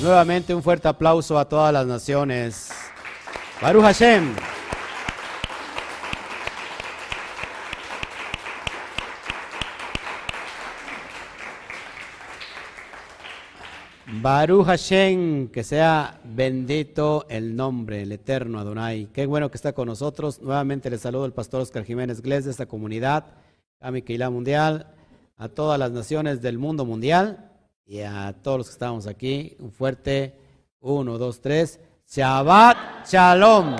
Nuevamente un fuerte aplauso a todas las naciones. Baruch Hashem. Baruch Hashem, que sea bendito el nombre, el eterno Adonai. Qué bueno que está con nosotros. Nuevamente les saludo el pastor Oscar Jiménez Gles de esta comunidad, a mi Mundial, a todas las naciones del mundo mundial y a todos los que estamos aquí. Un fuerte uno, dos, tres. Shabbat Shalom.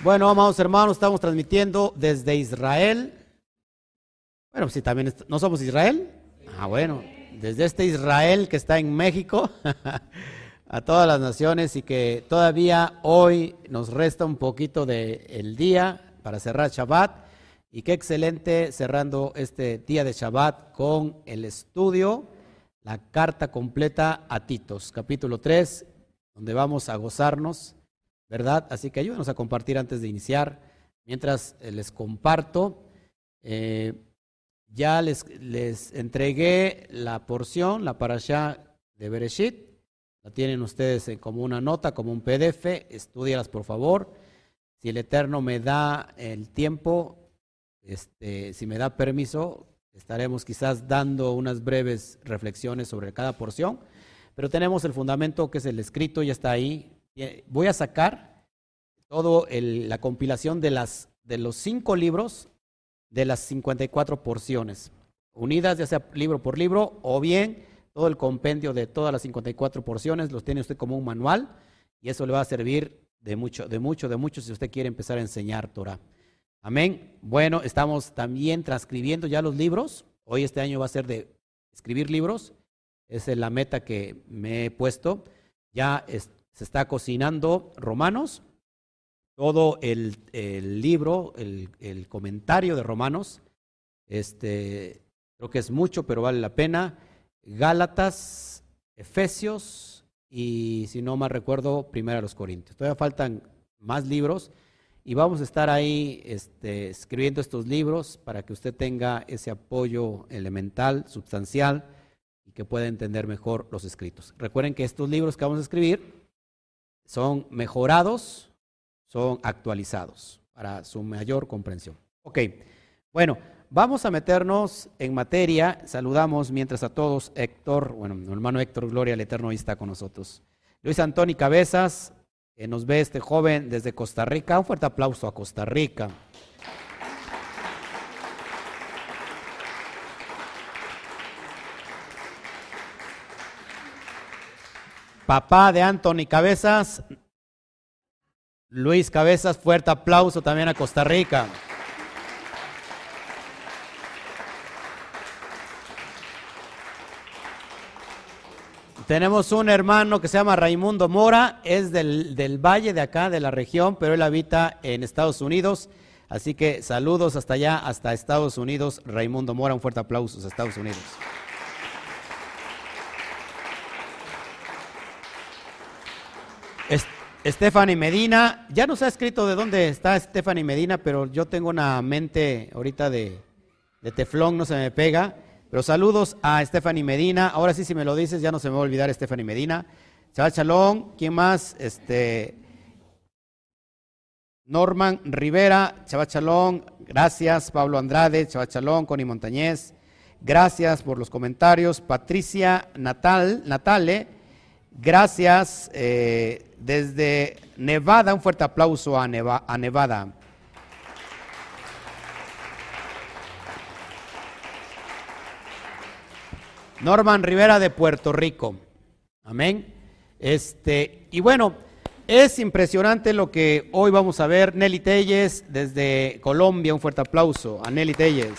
Bueno, amados hermanos, estamos transmitiendo desde Israel. Bueno, si también no somos Israel. Ah, bueno, desde este Israel que está en México a todas las naciones y que todavía hoy nos resta un poquito del el día para cerrar Shabbat. Y qué excelente cerrando este día de Shabbat con el estudio, la carta completa a Titos, capítulo 3, donde vamos a gozarnos, ¿verdad? Así que ayúdenos a compartir antes de iniciar. Mientras eh, les comparto, eh, ya les, les entregué la porción, la parasha de Bereshit. La tienen ustedes como una nota, como un PDF. Estudialas, por favor. Si el Eterno me da el tiempo, este, si me da permiso, estaremos quizás dando unas breves reflexiones sobre cada porción. Pero tenemos el fundamento que es el escrito, ya está ahí. Voy a sacar todo la compilación de, de los cinco libros de las 54 porciones, unidas ya sea libro por libro o bien todo el compendio de todas las 54 porciones, los tiene usted como un manual y eso le va a servir de mucho, de mucho, de mucho si usted quiere empezar a enseñar Torah. Amén. Bueno, estamos también transcribiendo ya los libros. Hoy este año va a ser de escribir libros. Esa es la meta que me he puesto. Ya se está cocinando Romanos todo el, libro, el, comentario de Romanos. Este, creo que es mucho, pero vale la pena. Gálatas, Efesios y, si no mal recuerdo, Primera los Corintios. Todavía faltan más libros y vamos a estar ahí este, escribiendo estos libros para que usted tenga ese apoyo elemental, sustancial y que pueda entender mejor los escritos. Recuerden que estos libros que vamos a escribir son mejorados son actualizados para su mayor comprensión. Ok, bueno, vamos a meternos en materia. Saludamos mientras a todos, Héctor, bueno, mi hermano Héctor, Gloria al Eterno, ahí está con nosotros. Luis Antonio Cabezas, que nos ve este joven desde Costa Rica. Un fuerte aplauso a Costa Rica. Papá de Anthony Cabezas, Luis Cabezas, fuerte aplauso también a Costa Rica. Tenemos un hermano que se llama Raimundo Mora, es del, del, valle de acá, de la región, pero él habita en Estados Unidos. Así que saludos hasta allá, hasta Estados Unidos. Raimundo Mora, un fuerte aplauso a Estados Unidos. Stephanie Medina, ya nos ha escrito de dónde está Stephanie Medina, pero yo tengo una mente ahorita de, teflón, no se me pega. Pero saludos a Stephanie Medina. Ahora sí, si me lo dices, ya no se me va a olvidar Stephanie Medina. Chaval Chalón, ¿quién más? Este, Norman Rivera, Chaval Chalón, gracias. Pablo Andrade, Chaval Chalón, Connie Montañez, gracias por los comentarios. Patricia Natal, Natale, gracias. Eh, desde Nevada, un fuerte aplauso a, Nevada. Norman Rivera de Puerto Rico. Amén. Este, y bueno, es impresionante lo que hoy vamos a ver. Nelly Telles desde Colombia, un fuerte aplauso a Nelly Telles.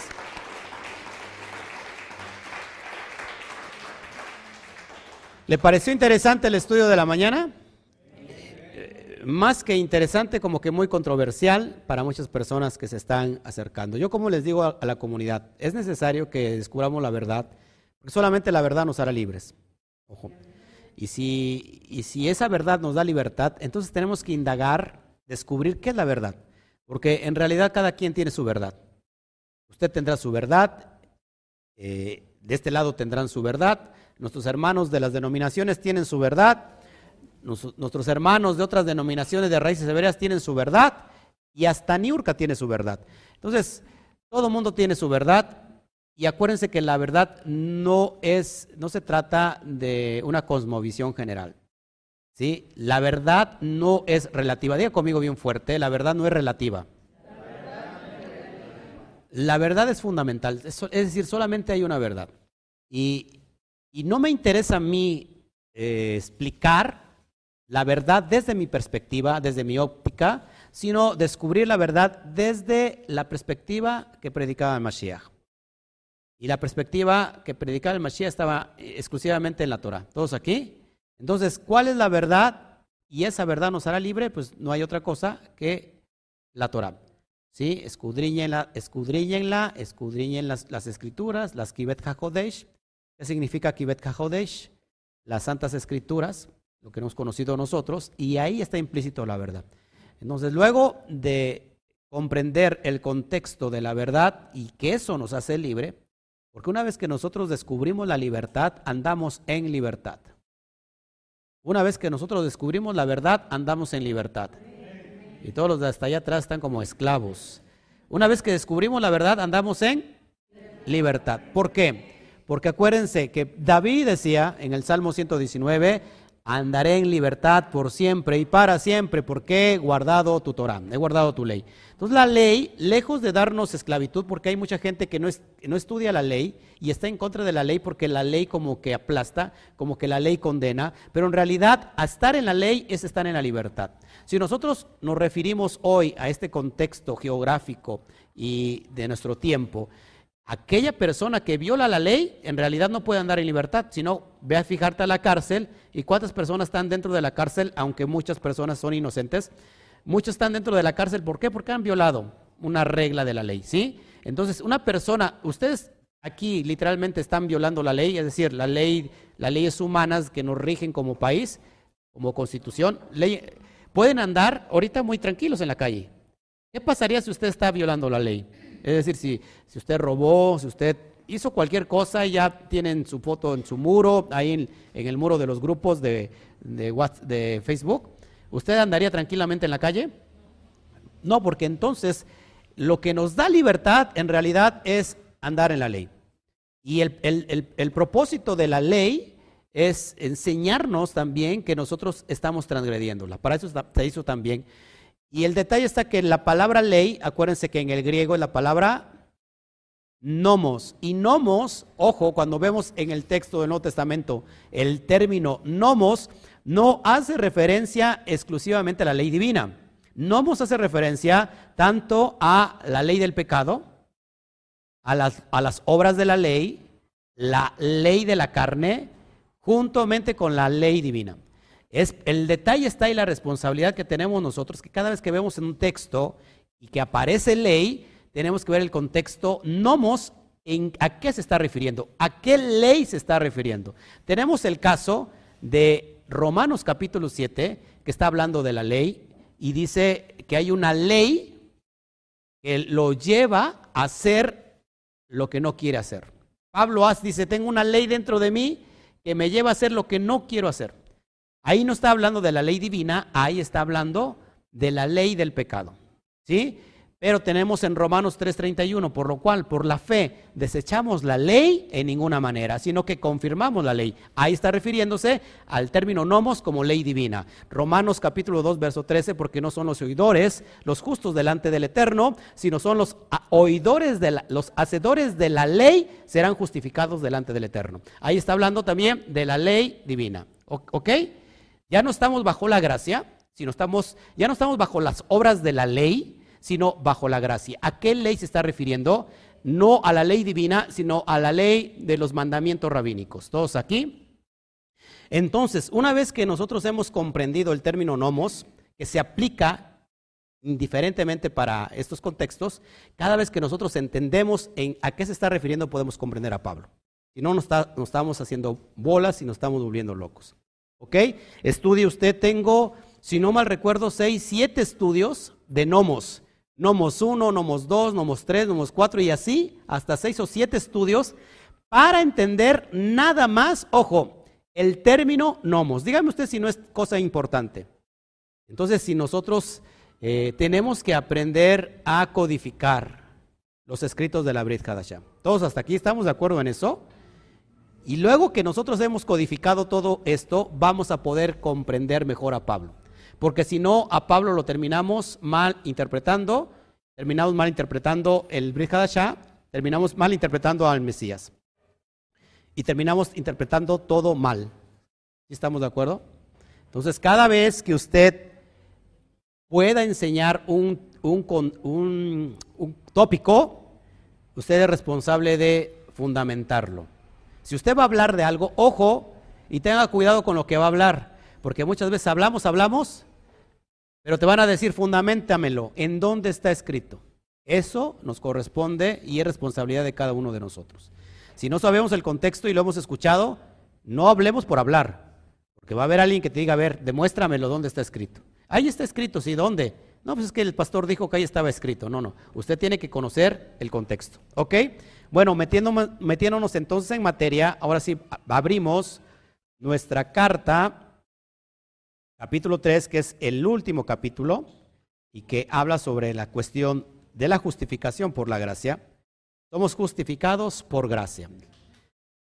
¿Le pareció interesante el estudio de la mañana? más que interesante, como que muy controversial para muchas personas que se están acercando. Yo como les digo a, la comunidad, es necesario que descubramos la verdad, porque solamente la verdad nos hará libres. Ojo. Y si, y si esa verdad nos da libertad, entonces tenemos que indagar, descubrir qué es la verdad, porque en realidad cada quien tiene su verdad. Usted tendrá su verdad, eh, de este lado tendrán su verdad, nuestros hermanos de las denominaciones tienen su verdad, nuestros hermanos de otras denominaciones de raíces hebreas tienen su verdad y hasta Niurka tiene su verdad. Entonces, todo mundo tiene su verdad y acuérdense que la verdad no es, no se trata de una cosmovisión general. ¿sí? La verdad no es relativa. Diga conmigo bien fuerte, la verdad no es relativa. La verdad es fundamental, es, decir, solamente hay una verdad. Y, no me interesa a mí eh, explicar la verdad desde mi perspectiva, desde mi óptica, sino descubrir la verdad desde la perspectiva que predicaba Mashiach. Y la perspectiva que predicaba el Mashiach estaba exclusivamente en la Torah. ¿Todos aquí? Entonces, ¿cuál es la verdad? Y esa verdad nos hará libre, pues no hay otra cosa que la Torah. ¿Sí? Escudriñenla, escudriñenla, escudriñen las, las escrituras, las Kibet HaKodesh. ¿Qué significa Kibet HaKodesh? Las santas escrituras, lo que hemos conocido nosotros, y ahí está implícito la verdad. Entonces, luego de comprender el contexto de la verdad y que eso nos hace libre, porque una vez que nosotros descubrimos la libertad, andamos en libertad. Una vez que nosotros descubrimos la verdad, andamos en libertad. Y todos los de hasta allá atrás están como esclavos. Una vez que descubrimos la verdad, andamos en libertad. ¿Por qué? Porque acuérdense que David decía en el Salmo 119, andaré en libertad por siempre y para siempre, porque he guardado tu Torah, he guardado tu ley. Entonces la ley, lejos de darnos esclavitud, porque hay mucha gente que no, no estudia la ley y está en contra de la ley porque la ley como que aplasta, como que la ley condena, pero en realidad estar en la ley es estar en la libertad. Si nosotros nos referimos hoy a este contexto geográfico y de nuestro tiempo, aquella persona que viola la ley en realidad no puede andar en libertad, sino ve a fijarte a la cárcel y cuántas personas están dentro de la cárcel, aunque muchas personas son inocentes. Muchos están dentro de la cárcel, ¿por qué? Porque han violado una regla de la ley, ¿sí? Entonces, una persona, ustedes aquí literalmente están violando la ley, es decir, la ley, las leyes humanas que nos rigen como país, como constitución, ley, pueden andar ahorita muy tranquilos en la calle. ¿Qué pasaría si usted está violando la ley? Es decir, si, si usted robó, si usted hizo cualquier cosa, ya tienen su foto en su muro, ahí en, el muro de los grupos de, de, de Facebook, ¿usted andaría tranquilamente en la calle? No, porque entonces lo que nos da libertad en realidad es andar en la ley. Y el, el, el, propósito de la ley es enseñarnos también que nosotros estamos transgrediéndola. Para eso se hizo también y el detalle está que la palabra ley, acuérdense que en el griego es la palabra nomos. Y nomos, ojo, cuando vemos en el texto del Nuevo Testamento el término nomos, no hace referencia exclusivamente a la ley divina. Nomos hace referencia tanto a la ley del pecado, a las, a las obras de la ley, la ley de la carne, juntamente con la ley divina. Es, el detalle está ahí la responsabilidad que tenemos nosotros, que cada vez que vemos en un texto y que aparece ley, tenemos que ver el contexto nomos en a qué se está refiriendo, a qué ley se está refiriendo. Tenemos el caso de Romanos capítulo 7, que está hablando de la ley y dice que hay una ley que lo lleva a hacer lo que no quiere hacer. Pablo dice, tengo una ley dentro de mí que me lleva a hacer lo que no quiero hacer. Ahí no está hablando de la ley divina, ahí está hablando de la ley del pecado. ¿Sí? Pero tenemos en Romanos 3:31, por lo cual, por la fe, desechamos la ley en ninguna manera, sino que confirmamos la ley. Ahí está refiriéndose al término nomos como ley divina. Romanos capítulo 2, verso 13, porque no son los oidores los justos delante del Eterno, sino son los oidores, de los hacedores de la ley, serán justificados delante del Eterno. Ahí está hablando también de la ley divina. ¿Ok? Ya no estamos bajo la gracia, sino estamos, ya no estamos bajo las obras de la ley, sino bajo la gracia. ¿A qué ley se está refiriendo? No a la ley divina, sino a la ley de los mandamientos rabínicos. ¿Todos aquí? Entonces, una vez que nosotros hemos comprendido el término nomos, que se aplica indiferentemente para estos contextos, cada vez que nosotros entendemos en a qué se está refiriendo, podemos comprender a Pablo. Si no, nos, nos estamos haciendo bolas y nos estamos volviendo locos. ¿Ok? Estudie usted, tengo, si no mal recuerdo, seis, siete estudios de nomos. Nomos 1, Nomos 2, Nomos 3, Nomos 4 y así hasta 6 o 7 estudios para entender nada más, ojo, el término nomos. Dígame usted si no es cosa importante. Entonces, si nosotros eh, tenemos que aprender a codificar los escritos de la Brit Hadashah. Todos hasta aquí estamos de acuerdo en eso. Y luego que nosotros hemos codificado todo esto, vamos a poder comprender mejor a Pablo. Porque si no, a Pablo lo terminamos mal interpretando, terminamos mal interpretando el Brit Hadashah, terminamos mal interpretando al Mesías y terminamos interpretando todo mal. ¿Estamos de acuerdo? Entonces, cada vez que usted pueda enseñar un, un, un, tópico, usted es responsable de fundamentarlo. Si usted va a hablar de algo, ojo y tenga cuidado con lo que va a hablar, porque muchas veces hablamos, hablamos, pero te van a decir, fundamentamelo, ¿en dónde está escrito? Eso nos corresponde y es responsabilidad de cada uno de nosotros. Si no sabemos el contexto y lo hemos escuchado, no hablemos por hablar, porque va a haber alguien que te diga, a ver, demuéstramelo dónde está escrito. Ahí está escrito, ¿sí? ¿Dónde? No, pues es que el pastor dijo que ahí estaba escrito. No, no. Usted tiene que conocer el contexto. ¿Ok? Bueno, metiéndonos, metiéndonos entonces en materia, ahora sí abrimos nuestra carta, capítulo 3, que es el último capítulo y que habla sobre la cuestión de la justificación por la gracia. Somos justificados por gracia.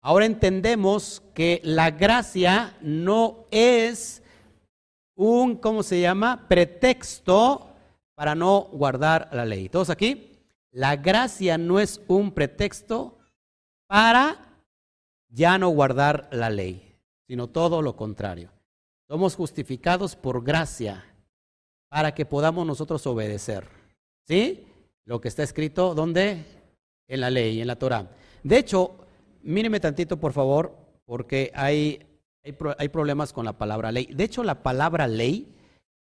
Ahora entendemos que la gracia no es un, ¿cómo se llama? Pretexto para no guardar la ley. ¿Todos aquí? La gracia no es un pretexto para ya no guardar la ley, sino todo lo contrario. Somos justificados por gracia para que podamos nosotros obedecer. ¿Sí? Lo que está escrito, ¿dónde? en la ley, en la Torah. De hecho, míreme tantito, por favor, porque hay, hay, problemas con la palabra ley. De hecho, la palabra ley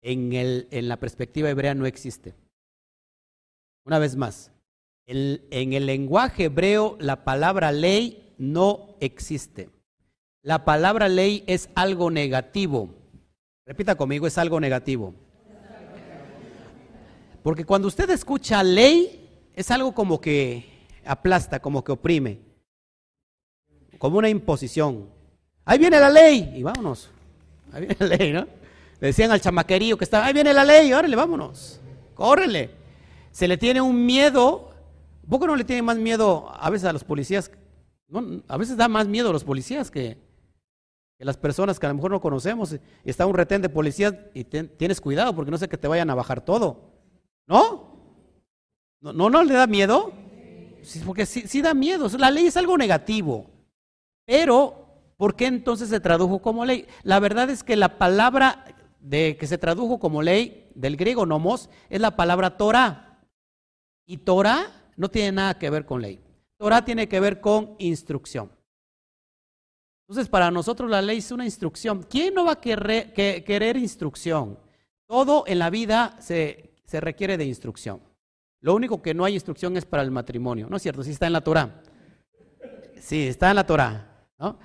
en, el, en la perspectiva hebrea no existe. Una vez más, en el lenguaje hebreo la palabra ley no existe. La palabra ley es algo negativo. Repita conmigo, es algo negativo. Porque cuando usted escucha ley, es algo como que aplasta, como que oprime, como una imposición. Ahí viene la ley y vámonos. Ahí viene la ley, ¿no? Le decían al chamaquerío que estaba, ahí viene la ley, órale, vámonos, córrele. Se le tiene un miedo, poco no le tiene más miedo a veces a los policías? No, a veces da más miedo a los policías que, que las personas que a lo mejor no conocemos. Y está un retén de policías y tienes cuidado porque no sé que te vayan a bajar todo. ¿No? ¿No, no, le da miedo? porque sí, da miedo. La ley es algo negativo. Pero, ¿por qué entonces se tradujo como ley? La verdad es que la palabra de que se tradujo como ley del griego nomos es la palabra Torah. Y Torah no tiene nada que ver con ley. Torah tiene que ver con instrucción. Entonces, para nosotros la ley es una instrucción. ¿Quién no va a querer, querer instrucción? Todo en la vida se, se requiere de instrucción. Lo único que no hay instrucción es para el matrimonio. ¿No es cierto? Sí está en la Torah. Sí, está en la Torah. ¿no?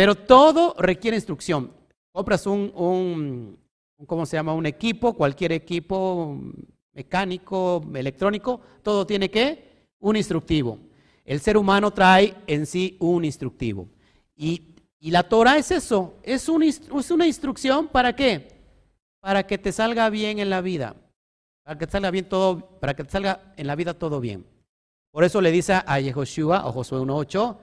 Pero todo requiere instrucción. Compras un, un, ¿cómo se llama? Un equipo, cualquier equipo mecánico, electrónico, todo tiene que un instructivo. El ser humano trae en sí un instructivo. Y, y la Torah es eso, es, un, es una instrucción para qué? Para que te salga bien en la vida para que te salga bien todo, para que te salga en la vida todo bien. Por eso le dice a Yehoshua, o Josué 1.8,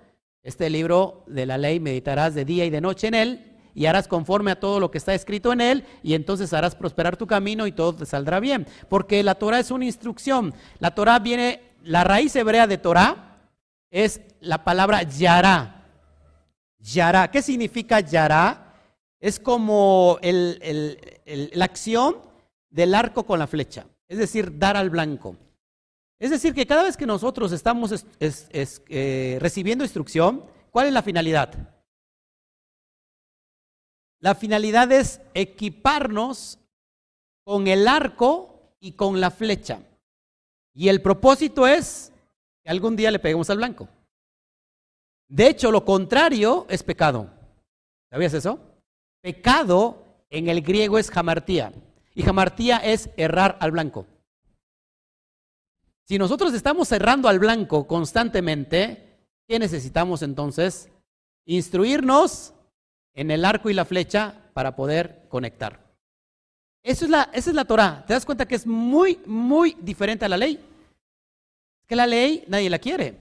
este libro de la ley meditarás de día y de noche en él, y harás conforme a todo lo que está escrito en él, y entonces harás prosperar tu camino y todo te saldrá bien. Porque la Torah es una instrucción. La Torah viene, la raíz hebrea de Torah es la palabra yará. Yará. ¿Qué significa yará? Es como la acción del arco con la flecha, es decir, dar al blanco. Es decir, que cada vez que nosotros estamos eh, recibiendo instrucción, ¿cuál es la finalidad? La finalidad es equiparnos con el arco y con la flecha. Y el propósito es que algún día le peguemos al blanco. De hecho, lo contrario es pecado. ¿Sabías eso? Pecado en el griego es jamartía. Y jamartía es errar al blanco. Si nosotros estamos cerrando al blanco constantemente, ¿qué necesitamos entonces? Instruirnos en el arco y la flecha para poder conectar. Es la, esa es la Torah. ¿Te das cuenta que es muy, muy diferente a la ley? Que la ley nadie la quiere.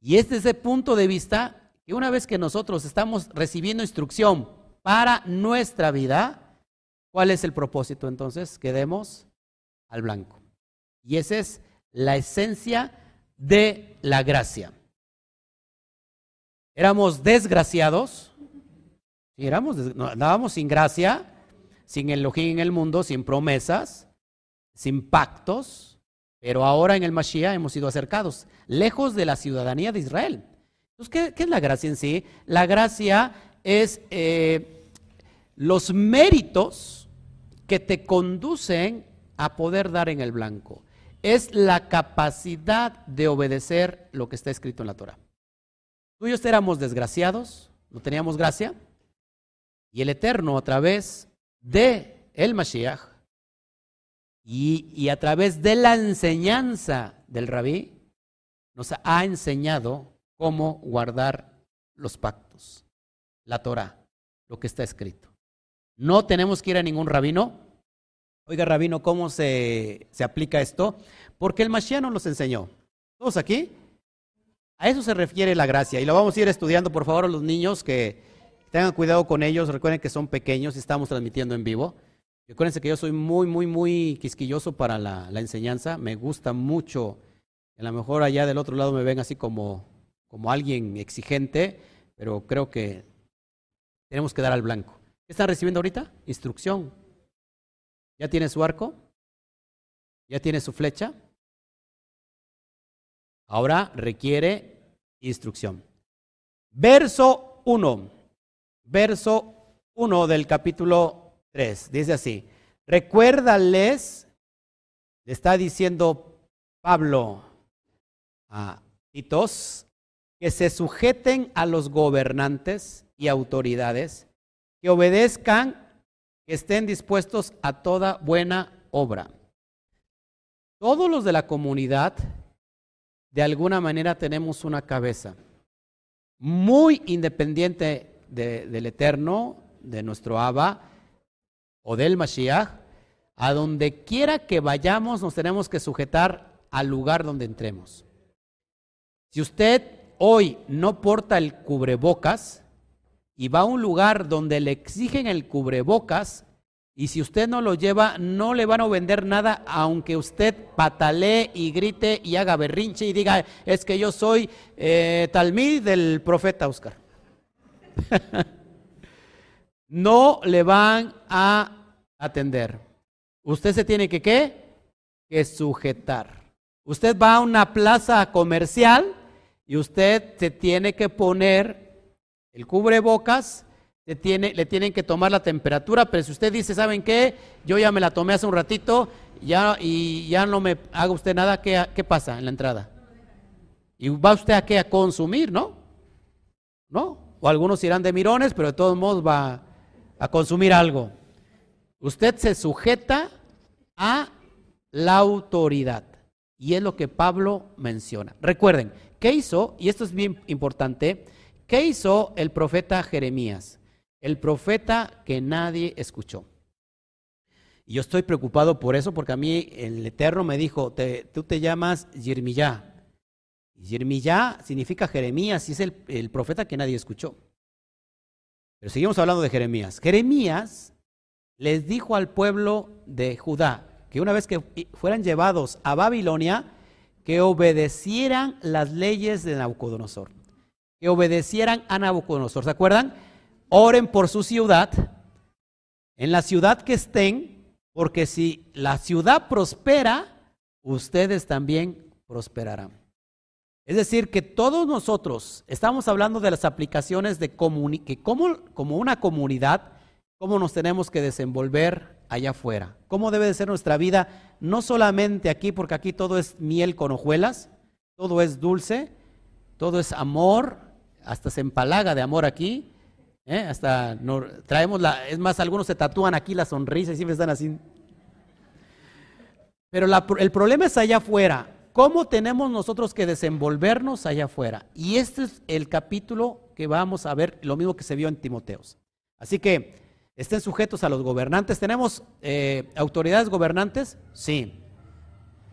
Y es desde ese punto de vista que una vez que nosotros estamos recibiendo instrucción para nuestra vida, ¿cuál es el propósito entonces? Que demos al blanco. Y esa es la esencia de la gracia. Éramos desgraciados, éramos, andábamos sin gracia, sin Elohim en el mundo, sin promesas, sin pactos, pero ahora en el Mashiach hemos sido acercados, lejos de la ciudadanía de Israel. Entonces, ¿qué, es la gracia en sí? La gracia es eh, los méritos que te conducen a poder dar en el blanco. Es la capacidad de obedecer lo que está escrito en la Torah. Tú y yo éramos desgraciados, no teníamos gracia, y el Eterno a través de el Mashiach y, y a través de la enseñanza del rabí nos ha enseñado cómo guardar los pactos, la Torah, lo que está escrito. No tenemos que ir a ningún rabino, Oiga, Rabino, ¿cómo se, se aplica esto? Porque el Mashiach nos los enseñó. ¿Todos aquí? A eso se refiere la gracia. Y lo vamos a ir estudiando, por favor, a los niños que tengan cuidado con ellos. Recuerden que son pequeños y estamos transmitiendo en vivo. Recuerden que yo soy muy, muy, muy quisquilloso para la, la, enseñanza. Me gusta mucho. A lo mejor allá del otro lado me ven así como, como alguien exigente, pero creo que tenemos que dar al blanco. ¿Qué están recibiendo ahorita? Instrucción, ¿Ya tiene su arco? ¿Ya tiene su flecha? Ahora requiere instrucción. Verso 1. Verso 1 del capítulo 3. Dice así. Recuérdales, le está diciendo Pablo a Titos, que se sujeten a los gobernantes y autoridades, que obedezcan que estén dispuestos a toda buena obra. Todos los de la comunidad, de alguna manera, tenemos una cabeza muy independiente del Eterno, de nuestro Abba o del Mashiach. A donde quiera que vayamos, nos tenemos que sujetar al lugar donde entremos. Si usted hoy no porta el cubrebocas, y va a un lugar donde le exigen el cubrebocas y si usted no lo lleva, no le van a vender nada, aunque usted patalee y grite y haga berrinche y diga, es que yo soy eh, talmid del profeta Oscar. no le van a atender. Usted se tiene que qué? Que sujetar. Usted va a una plaza comercial y usted se tiene que poner el cubrebocas le, tiene, le tienen que tomar la temperatura, pero si usted dice, ¿saben qué? Yo ya me la tomé hace un ratito ya, y ya no me haga usted nada, ¿qué, qué pasa en la entrada? Y va usted a qué? A consumir, ¿no? ¿No? O algunos irán de mirones, pero de todos modos va a consumir algo. Usted se sujeta a la autoridad. Y es lo que Pablo menciona. Recuerden, ¿qué hizo? Y esto es bien importante ¿Qué hizo el profeta Jeremías? El profeta que nadie escuchó. Y yo estoy preocupado por eso porque a mí el Eterno me dijo, tú te llamas Jeremías. Jeremías significa Jeremías y es el, el profeta que nadie escuchó. Pero seguimos hablando de Jeremías. Jeremías les dijo al pueblo de Judá que una vez que fueran llevados a Babilonia, que obedecieran las leyes de Nabucodonosor que obedecieran a Nabucodonosor. ¿Se acuerdan? Oren por su ciudad, en la ciudad que estén, porque si la ciudad prospera, ustedes también prosperarán. Es decir, que todos nosotros estamos hablando de las aplicaciones de que como, como una comunidad, cómo nos tenemos que desenvolver allá afuera. Cómo debe de ser nuestra vida, no solamente aquí, porque aquí todo es miel con hojuelas, todo es dulce, todo es amor, hasta se empalaga de amor aquí, ¿eh? hasta traemos la, es más, algunos se tatúan aquí la sonrisa y siempre están así. Pero el problema es allá afuera. ¿Cómo tenemos nosotros que desenvolvernos allá afuera? Y este es el capítulo que vamos a ver, lo mismo que se vio en Timoteos. Así que estén sujetos a los gobernantes. ¿Tenemos eh, autoridades gobernantes? Sí.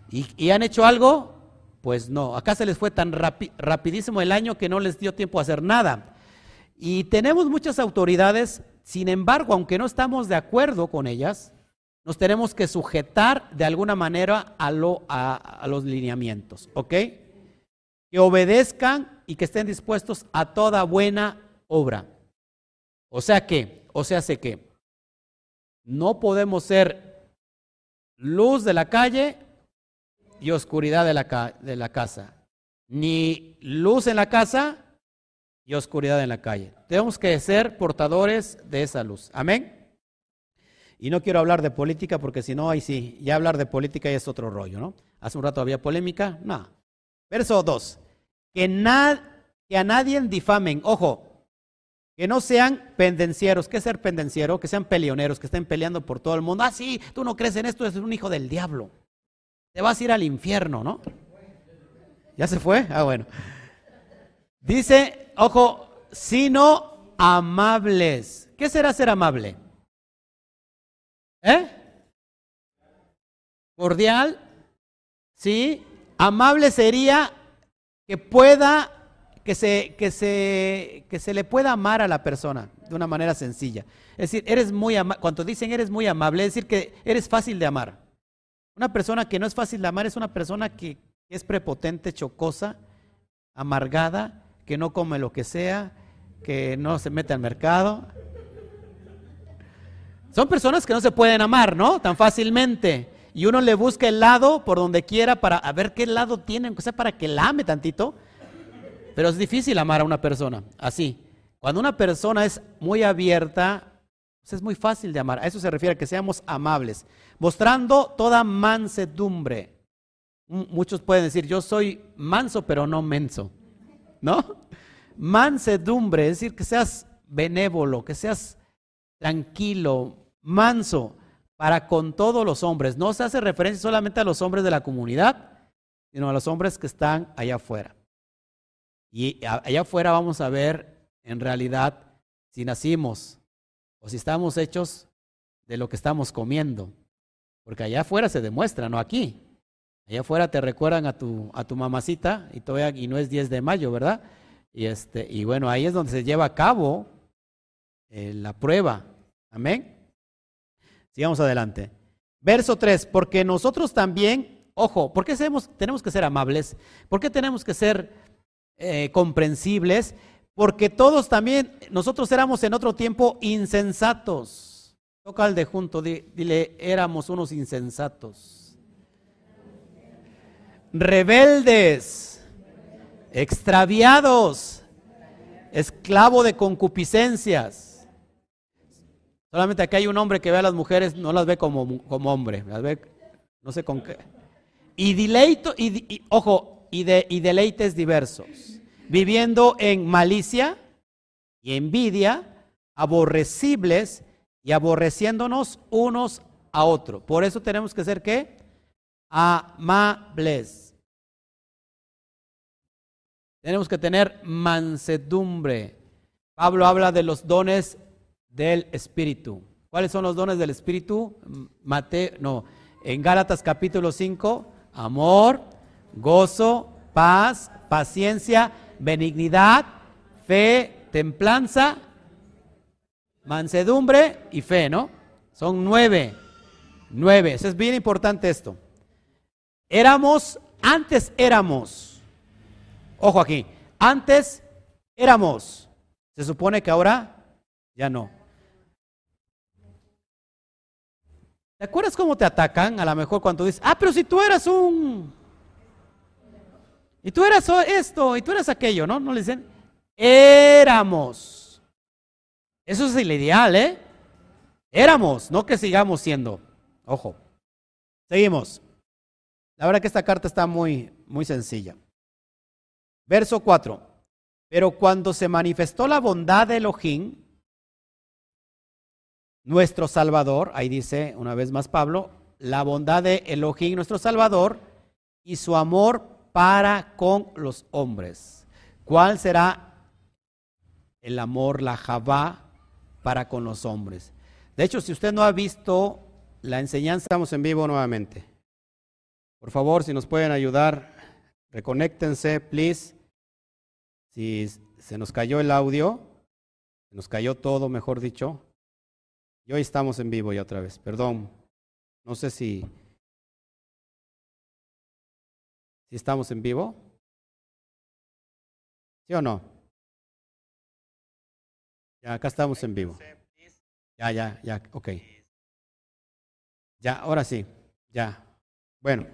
¿Y, han hecho algo? Pues no. Acá se les fue tan rapidísimo el año que no les dio tiempo a hacer nada. Y tenemos muchas autoridades, sin embargo, aunque no estamos de acuerdo con ellas, nos tenemos que sujetar de alguna manera a, a, los lineamientos, ¿ok? Que obedezcan y que estén dispuestos a toda buena obra. O sea que, o sea, sé que no podemos ser luz de la calle y oscuridad de la, de la casa, ni luz en la casa y oscuridad en la calle. Tenemos que ser portadores de esa luz. Amén. Y no quiero hablar de política porque si no, ahí sí, ya hablar de política ya es otro rollo, ¿no? Hace un rato había polémica, no. Verso 2. Que, que a nadie difamen, ojo, que no sean pendencieros. ¿Qué es ser pendenciero? Que sean peleoneros, que estén peleando por todo el mundo. Ah, sí, tú no crees en esto, eres un hijo del diablo. Te vas a ir al infierno, ¿no? ¿Ya se fue? Ah, bueno. Dice, ojo, sino amables. ¿Qué será ser amable? ¿Eh? Cordial, ¿sí? Amable sería que pueda, que se, que se, que se le pueda amar a la persona de una manera sencilla. Es decir, eres muy amable, cuando dicen eres muy amable, es decir que eres fácil de amar. Una persona que no es fácil de amar es una persona que es prepotente, chocosa, amargada, que no come lo que sea, que no se mete al mercado, son personas que no se pueden amar, ¿no? Tan fácilmente. Y uno le busca el lado por donde quiera para ver qué lado tiene, aunque sea para que la ame tantito. Pero es difícil amar a una persona así. Cuando una persona es muy abierta, es muy fácil de amar. A eso se refiere que seamos amables, mostrando toda mansedumbre. Muchos pueden decir, yo soy manso, pero no menso. ¿No? Mansedumbre, es decir, que seas benévolo, que seas tranquilo, manso para con todos los hombres. No se hace referencia solamente a los hombres de la comunidad, sino a los hombres que están allá afuera. Y allá afuera vamos a ver en realidad si nacimos o si estamos hechos de lo que estamos comiendo. Porque allá afuera se demuestra, no aquí. Allá afuera te recuerdan a tu, a tu mamacita y, todavía, y no es 10 de mayo, ¿verdad? Y, este, y bueno, ahí es donde se lleva a cabo eh, la prueba. Amén. Sigamos adelante. Verso 3, porque nosotros también, ojo, ¿por qué tenemos que ser amables? ¿Por qué tenemos que ser eh, comprensibles? Porque todos también, nosotros éramos en otro tiempo insensatos. Toca al de junto, dile, éramos unos insensatos. Rebeldes, extraviados, esclavo de concupiscencias Solamente aquí hay un hombre que ve a las mujeres, no las ve como, como hombre, las ve, no sé con qué. Y deleito, y, ojo, y, de, y deleites diversos, viviendo en malicia y envidia, aborrecibles y aborreciéndonos unos a otros. Por eso tenemos que ser qué? Amables. Tenemos que tener mansedumbre. Pablo habla de los dones del Espíritu. ¿Cuáles son los dones del Espíritu? Mateo, no, en Gálatas capítulo 5, amor, gozo, paz, paciencia, benignidad, fe, templanza, mansedumbre y fe, ¿no? Son nueve, nueve. Eso es bien importante esto. Éramos, antes éramos, ojo aquí, antes éramos. Se supone que ahora ya no. ¿Te acuerdas cómo te atacan? A lo mejor cuando dices, ah, pero si tú eras un... Y tú eras esto, y tú eras aquello, ¿no? No le dicen, éramos. Eso es el ideal, ¿eh? Éramos, no que sigamos siendo. Ojo. Seguimos. La verdad que esta carta está muy, muy sencilla. Verso 4. Pero cuando se manifestó la bondad de Elohim, nuestro Salvador, ahí dice una vez más Pablo, la bondad de Elohim, nuestro Salvador, y su amor para con los hombres. ¿Cuál será el amor, la Javá, para con los hombres? De hecho, si usted no ha visto la enseñanza, estamos en vivo nuevamente. Por favor, si nos pueden ayudar, reconéctense, please. Si se nos cayó el audio, se nos cayó todo, mejor dicho. Y hoy estamos en vivo ya otra vez, perdón. No sé si, si estamos en vivo. ¿Sí o no? Ya, acá estamos en vivo. Ya, ya, ya, ok. Ya, ahora sí, ya. Bueno,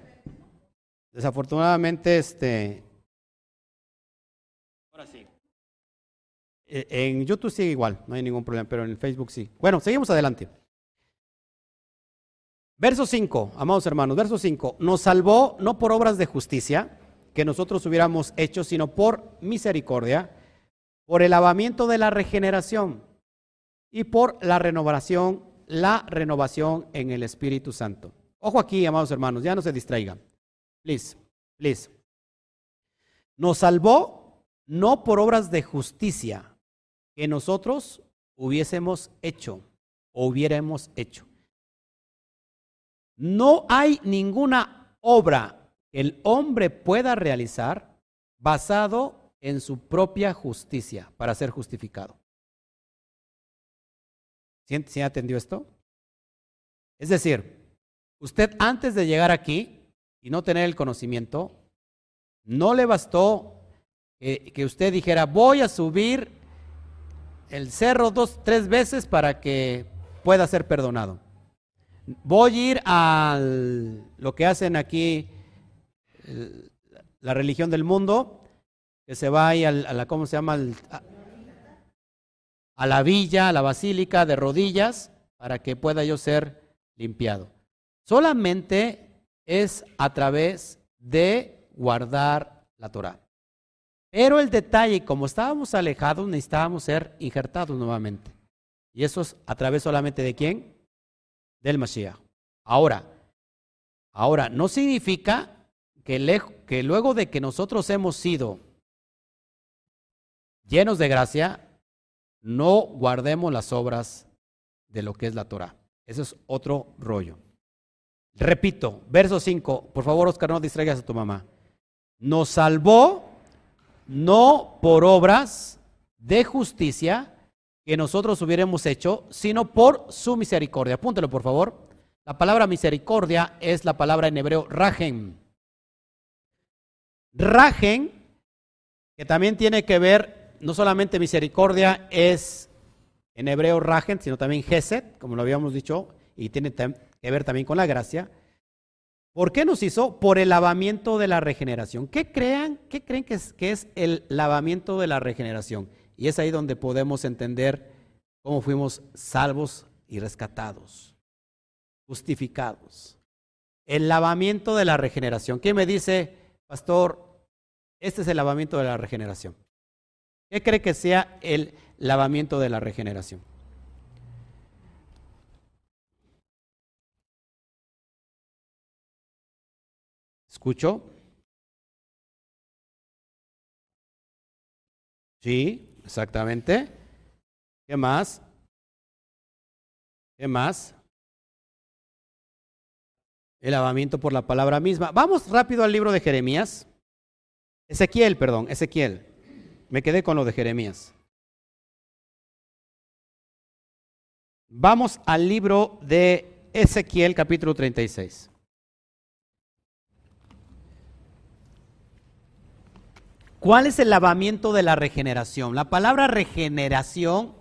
desafortunadamente, este. Ahora sí. E, en YouTube sigue igual, no hay ningún problema, pero en Facebook sí. Bueno, seguimos adelante. Verso 5, amados hermanos, verso 5. Nos salvó no por obras de justicia que nosotros hubiéramos hecho, sino por misericordia, por el lavamiento de la regeneración y por la renovación, la renovación en el Espíritu Santo. Ojo aquí, amados hermanos, ya no se distraigan. Please, please. Nos salvó no por obras de justicia que nosotros hubiésemos hecho o hubiéramos hecho. No hay ninguna obra que el hombre pueda realizar basado en su propia justicia para ser justificado. ¿Sí, atendió esto? Es decir, usted antes de llegar aquí y no tener el conocimiento, no le bastó que usted dijera, voy a subir el cerro dos, tres veces para que pueda ser perdonado. Voy a ir a lo que hacen aquí la religión del mundo, que se va ahí a la, ¿cómo se llama? a la villa, a la basílica de rodillas, para que pueda yo ser limpiado. Solamente es a través de guardar la Torah. Pero el detalle, como estábamos alejados, necesitábamos ser injertados nuevamente. Y eso es a través solamente de quién? Del Mashiach. Ahora, ahora, no significa que, luego de que nosotros hemos sido llenos de gracia, no guardemos las obras de lo que es la Torah. Eso es otro rollo. Repito, verso 5. Por favor, Oscar, no distraigas a tu mamá. Nos salvó no por obras de justicia que nosotros hubiéramos hecho, sino por su misericordia. Apúntelo, por favor. La palabra misericordia es la palabra en hebreo rajen. Rajen, que también tiene que ver, no solamente misericordia es en hebreo rajen, sino también geset, como lo habíamos dicho, y tiene que ver también con la gracia. ¿Por qué nos hizo? Por el lavamiento de la regeneración. ¿Qué, crean, qué creen que es, que es el lavamiento de la regeneración? Y es ahí donde podemos entender cómo fuimos salvos y rescatados, justificados. El lavamiento de la regeneración. ¿Quién me dice, pastor, este es el lavamiento de la regeneración? ¿Qué cree que sea el lavamiento de la regeneración? ¿Escucho? Sí, Exactamente. ¿Qué más? ¿Qué más? El lavamiento por la palabra misma. Vamos rápido al libro de Jeremías. Ezequiel, perdón, Ezequiel. Me quedé con lo de Jeremías. Vamos al libro de Ezequiel capítulo 36. ¿Cuál es el lavamiento de la regeneración? La palabra regeneración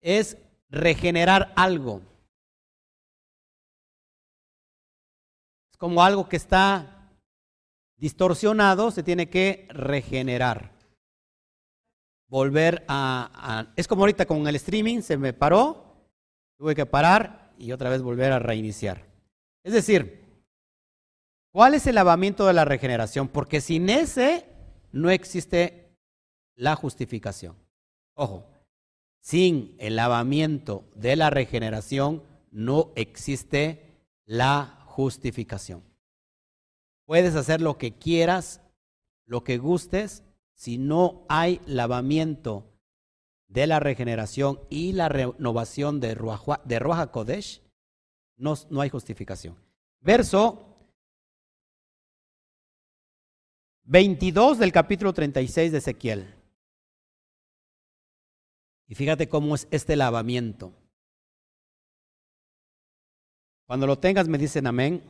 es regenerar algo. Es como algo que está distorsionado, se tiene que regenerar. Volver a, Es como ahorita con el streaming, se me paró, tuve que parar y otra vez volver a reiniciar. Es decir, ¿cuál es el lavamiento de la regeneración? Porque sin ese no existe la justificación. Ojo, sin el lavamiento de la regeneración no existe la justificación. Puedes hacer lo que quieras, lo que gustes, si no hay lavamiento de la regeneración y la renovación de Ruach, de Kodesh, no, no hay justificación. Verso 22 del capítulo 36 de Ezequiel. Y fíjate cómo es este lavamiento. Cuando lo tengas me dicen amén.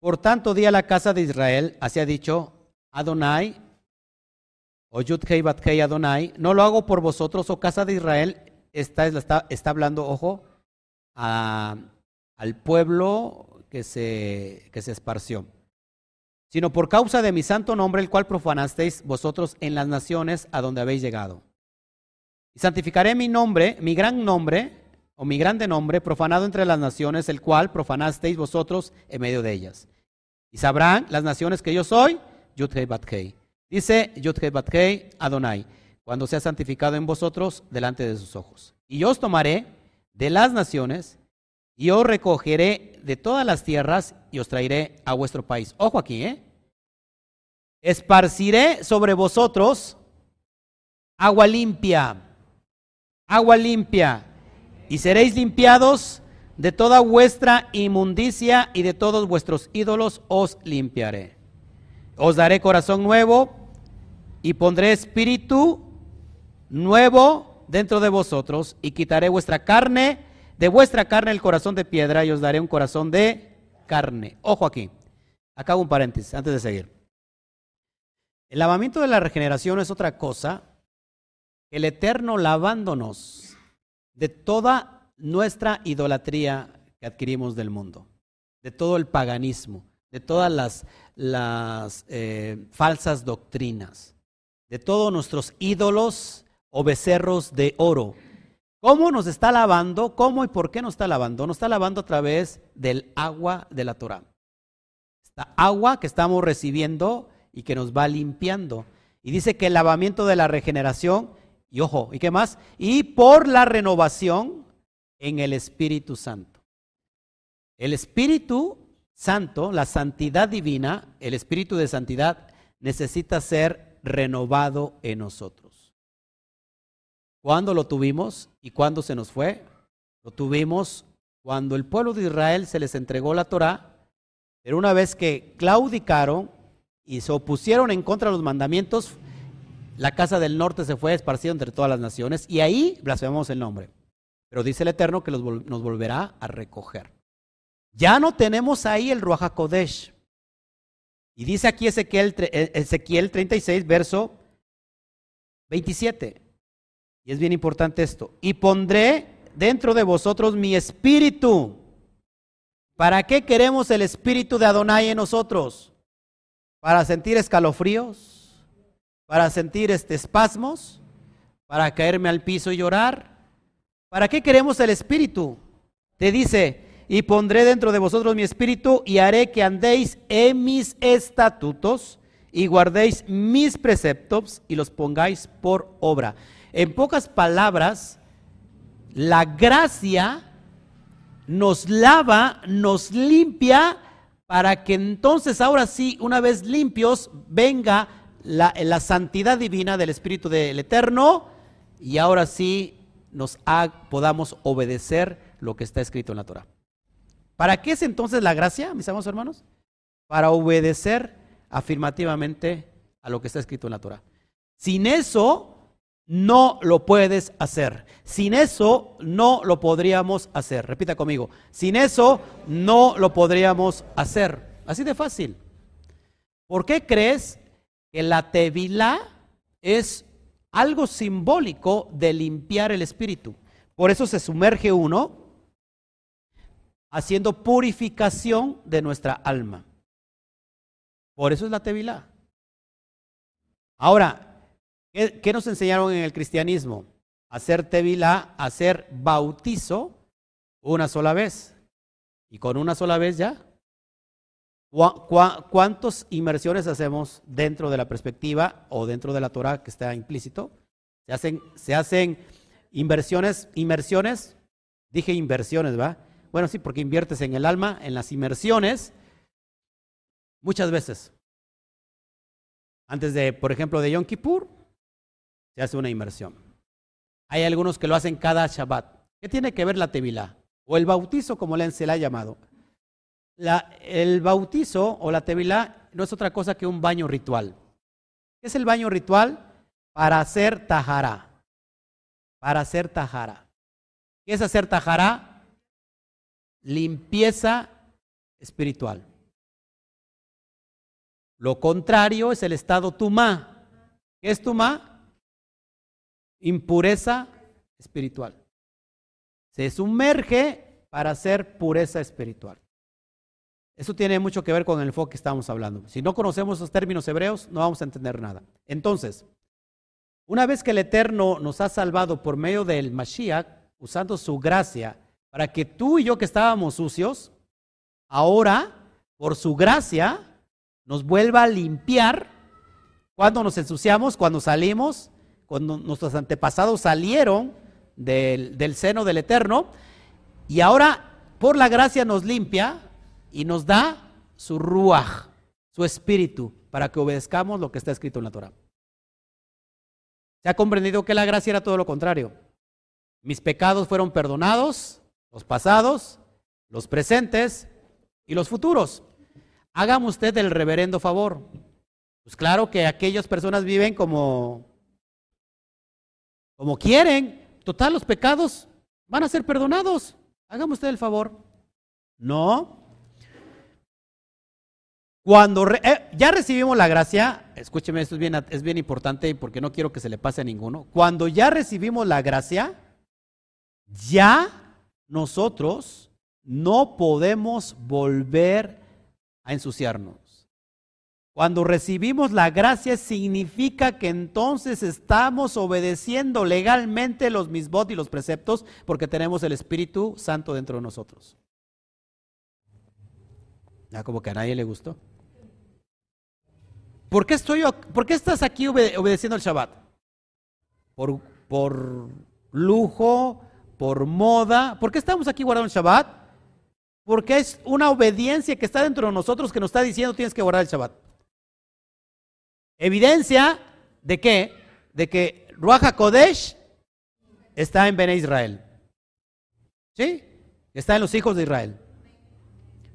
Por tanto, di a la casa de Israel, así ha dicho Adonai, o Yudhei Bathei Adonai, no lo hago por vosotros, oh casa de Israel, está, está, está hablando, ojo, al pueblo que se, que se esparció, sino por causa de mi santo nombre, el cual profanasteis vosotros en las naciones a donde habéis llegado. Y santificaré mi nombre, mi gran nombre, o mi grande nombre, profanado entre las naciones, el cual profanasteis vosotros en medio de ellas. Y sabrán las naciones que yo soy, Yudhei Batkei. Dice Yudhei Batkei Adonai, cuando sea santificado en vosotros delante de sus ojos. Y yo os tomaré de las naciones, y os recogeré de todas las tierras, y os traeré a vuestro país. Ojo aquí, ¿eh? Esparciré sobre vosotros agua limpia agua limpia, y seréis limpiados de toda vuestra inmundicia y de todos vuestros ídolos os limpiaré. Os daré corazón nuevo y pondré espíritu nuevo dentro de vosotros y quitaré vuestra carne, de vuestra carne el corazón de piedra y os daré un corazón de carne. Ojo aquí, acabo un paréntesis antes de seguir. El lavamiento de la regeneración es otra cosa el Eterno lavándonos de toda nuestra idolatría que adquirimos del mundo, de todo el paganismo, de todas las, eh, falsas doctrinas, de todos nuestros ídolos o becerros de oro. ¿Cómo nos está lavando? ¿Cómo y por qué nos está lavando? Nos está lavando a través del agua de la Torah. Esta agua que estamos recibiendo y que nos va limpiando. Y dice que el lavamiento de la regeneración y ojo, ¿y qué más? Y por la renovación en el Espíritu Santo. El Espíritu Santo, la santidad divina, el Espíritu de santidad, necesita ser renovado en nosotros. ¿Cuándo lo tuvimos y cuándo se nos fue? Lo tuvimos cuando el pueblo de Israel se les entregó la Torah, pero una vez que claudicaron y se opusieron en contra de los mandamientos, la casa del norte se fue esparcida entre todas las naciones y ahí blasfemamos el nombre. Pero dice el Eterno que nos volverá a recoger. Ya no tenemos ahí el Ruach HaKodesh. Y dice aquí Ezequiel, eh, Ezequiel 36, verso 27. Y es bien importante esto. Y pondré dentro de vosotros mi espíritu. ¿Para qué queremos el espíritu de Adonai en nosotros? ¿Para sentir escalofríos? para sentir este espasmos, para caerme al piso y llorar. ¿Para qué queremos el espíritu? Te dice, y pondré dentro de vosotros mi espíritu y haré que andéis en mis estatutos y guardéis mis preceptos y los pongáis por obra. En pocas palabras, la gracia nos lava, nos limpia, para que entonces ahora sí, una vez limpios, venga la, santidad divina del Espíritu del Eterno y ahora sí nos podamos obedecer lo que está escrito en la Torah. ¿Para qué es entonces la gracia, mis amados hermanos? Para obedecer afirmativamente a lo que está escrito en la Torah. Sin eso no lo puedes hacer. Sin eso no lo podríamos hacer. Repita conmigo. Sin eso no lo podríamos hacer. Así de fácil. ¿Por qué crees que la tevilá es algo simbólico de limpiar el espíritu. Por eso se sumerge uno haciendo purificación de nuestra alma. Por eso es la tevilá. Ahora, ¿qué, nos enseñaron en el cristianismo? Hacer tevilá, hacer bautizo una sola vez. Y con una sola vez ya ¿Cuántas inmersiones hacemos dentro de la perspectiva o dentro de la Torah que está implícito? Se hacen, se hacen inversiones, inmersiones, dije inversiones, ¿va? Bueno, sí, porque inviertes en el alma, en las inmersiones, muchas veces. Antes de, por ejemplo, de Yom Kippur, se hace una inmersión. Hay algunos que lo hacen cada Shabbat. ¿Qué tiene que ver la Tevilá? O el bautizo, como se le ha llamado. el bautizo o la Tevilá no es otra cosa que un baño ritual. ¿Qué es el baño ritual? Para hacer tajara. Para hacer tajara. ¿Qué es hacer tajara? Limpieza espiritual. Lo contrario es el estado tumá. ¿Qué es tumá? Impureza espiritual. Se sumerge para hacer pureza espiritual. Eso tiene mucho que ver con el enfoque que estamos hablando. Si no conocemos esos términos hebreos, no vamos a entender nada. Entonces, una vez que el Eterno nos ha salvado por medio del Mashiach, usando su gracia, para que tú y yo que estábamos sucios, ahora, por su gracia, nos vuelva a limpiar cuando nos ensuciamos, cuando salimos, cuando nuestros antepasados salieron del, del seno del Eterno, y ahora por la gracia nos limpia y nos da su ruach, su espíritu, para que obedezcamos lo que está escrito en la Torah. Se ha comprendido que la gracia era todo lo contrario. Mis pecados fueron perdonados, los pasados, los presentes y los futuros hágame usted el reverendo favor. Pues claro que aquellas personas viven como, como quieren. Total, los pecados van a ser perdonados. Hágame usted el favor. No. Cuando eh, ya recibimos la gracia, escúcheme, esto es bien, es bien importante porque no quiero que se le pase a ninguno. Cuando ya recibimos la gracia, ya nosotros no podemos volver a ensuciarnos. Cuando recibimos la gracia significa que entonces estamos obedeciendo legalmente los misbot y los preceptos porque tenemos el Espíritu Santo dentro de nosotros. Ya como que a nadie le gustó. ¿Por qué, estoy, por qué estás aquí obedeciendo el Shabbat? Por, por lujo, por moda. ¿Por qué estamos aquí guardando el Shabbat? Porque es una obediencia que está dentro de nosotros que nos está diciendo tienes que guardar el Shabbat. Evidencia de qué? De que Ruach Kodesh está en Bene Israel. ¿Sí? Está en los hijos de Israel.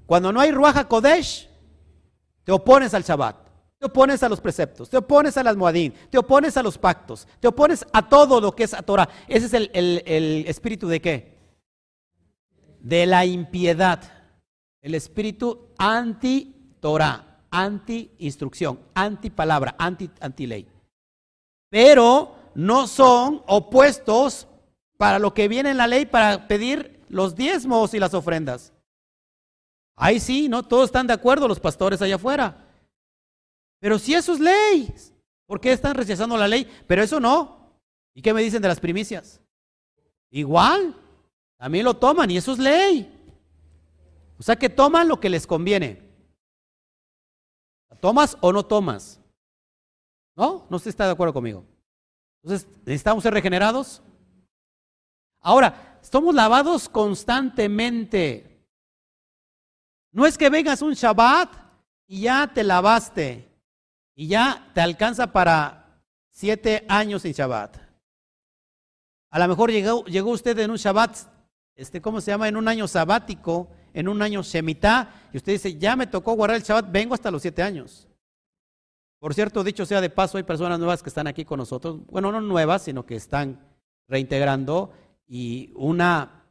Cuando no hay Ruach Kodesh, te opones al Shabbat. Te opones a los preceptos, te opones a las Moadín, te opones a los pactos, te opones a todo lo que es a Torah. Ese es el, el espíritu de qué? de la impiedad, el espíritu anti-Torah, anti-instrucción, anti-palabra, anti-ley. Pero no son opuestos para lo que viene en la ley para pedir los diezmos y las ofrendas. Ahí sí, no todos están de acuerdo los pastores allá afuera. Pero si eso es ley, ¿por qué están rechazando la ley? Pero eso no. ¿Y qué me dicen de las primicias? Igual, a mí lo toman y eso es ley. O sea que toman lo que les conviene. ¿Tomas o no tomas? ¿No? No se está de acuerdo conmigo. Entonces, ¿necesitamos ser regenerados? Ahora, estamos lavados constantemente. No es que vengas un Shabbat y ya te lavaste y ya te alcanza para siete años sin Shabbat. A lo mejor llegó, llegó usted en un Shabbat este, ¿cómo se llama? En un año sabático, en un año Shemitah, y usted dice, ya me tocó guardar el Shabbat, vengo hasta los siete años. Por cierto, dicho sea de paso, hay personas nuevas que están aquí con nosotros, bueno, no nuevas, sino que están reintegrando, y una,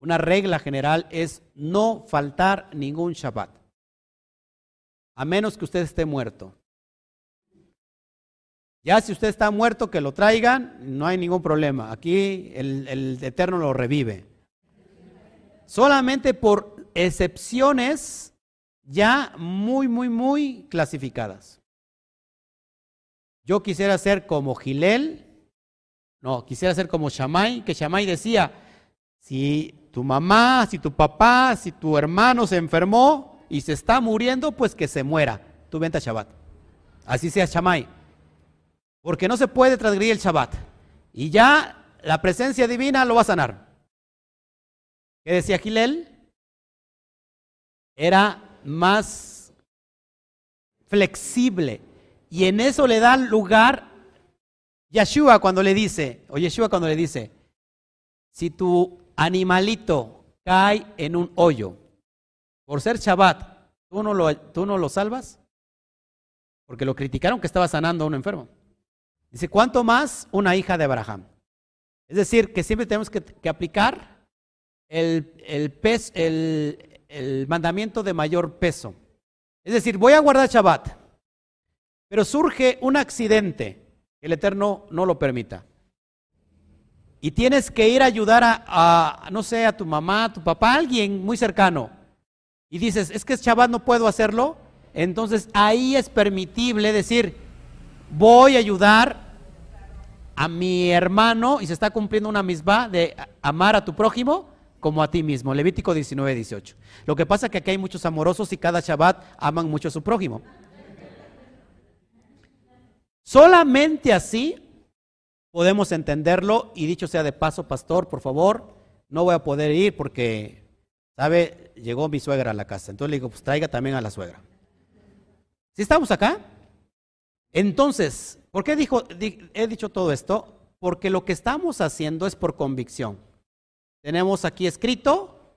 una regla general es no faltar ningún Shabbat, a menos que usted esté muerto. Ya si usted está muerto, que lo traigan, no hay ningún problema. Aquí el, el Eterno lo revive solamente por excepciones ya muy, muy, muy clasificadas. Yo quisiera ser como Gilel, no, quisiera ser como Shamay, que Shamay decía, si tu mamá, si tu papá, si tu hermano se enfermó y se está muriendo, pues que se muera. Tú vente a Shabbat. Así sea Shamay. Porque no se puede transgredir el Shabbat. Y ya la presencia divina lo va a sanar. ¿Qué decía Gilel? Era más flexible. Y en eso le da lugar Yeshua cuando le dice, o Yeshua cuando le dice, si tu animalito cae en un hoyo por ser Shabbat, ¿tú no lo, tú no lo salvas? Porque lo criticaron que estaba sanando a un enfermo. Dice, ¿cuánto más una hija de Abraham? Es decir, que siempre tenemos que, aplicar el, el, el mandamiento de mayor peso. Es decir, voy a guardar Shabbat, pero surge un accidente, el Eterno no lo permita. Y tienes que ir a ayudar a, no sé, a tu mamá, a tu papá, a alguien muy cercano. Y dices, es que Shabbat, no puedo hacerlo. Entonces ahí es permitible decir, voy a ayudar a mi hermano y se está cumpliendo una misma de amar a tu prójimo como a ti mismo. Levítico 19, 18. Lo que pasa es que aquí hay muchos amorosos y cada Shabbat aman mucho a su prójimo. Solamente así podemos entenderlo y dicho sea de paso, pastor, por favor, no voy a poder ir porque, ¿sabe? Llegó mi suegra a la casa. Entonces le digo, pues traiga también a la suegra. ¿Sí estamos acá? Entonces, ¿por qué dijo, he dicho todo esto? Porque lo que estamos haciendo es por convicción. Tenemos aquí escrito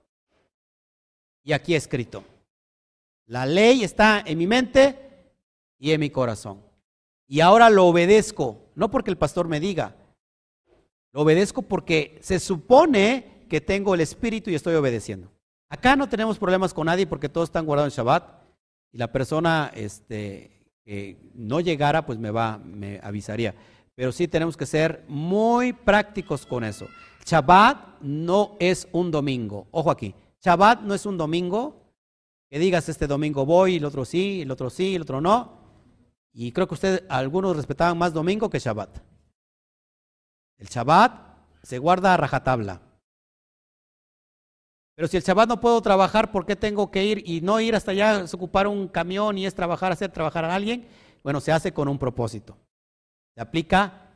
y aquí escrito. La ley está en mi mente y en mi corazón. Y ahora lo obedezco, no porque el pastor me diga, lo obedezco porque se supone que tengo el espíritu y estoy obedeciendo. Acá no tenemos problemas con nadie porque todos están guardados en Shabbat y la persona este, que no llegara pues me va, me avisaría. Pero sí tenemos que ser muy prácticos con eso. Shabbat no es un domingo. Ojo aquí. Shabbat no es un domingo que digas este domingo voy, el otro sí, el otro sí, el otro no. Y creo que ustedes, algunos respetaban más domingo que Shabbat. El Shabbat se guarda a rajatabla. Pero si el Shabbat no puedo trabajar, ¿por qué tengo que ir y no ir hasta allá, es ocupar un camión y es trabajar, hacer trabajar a alguien? Bueno, se hace con un propósito. Se aplica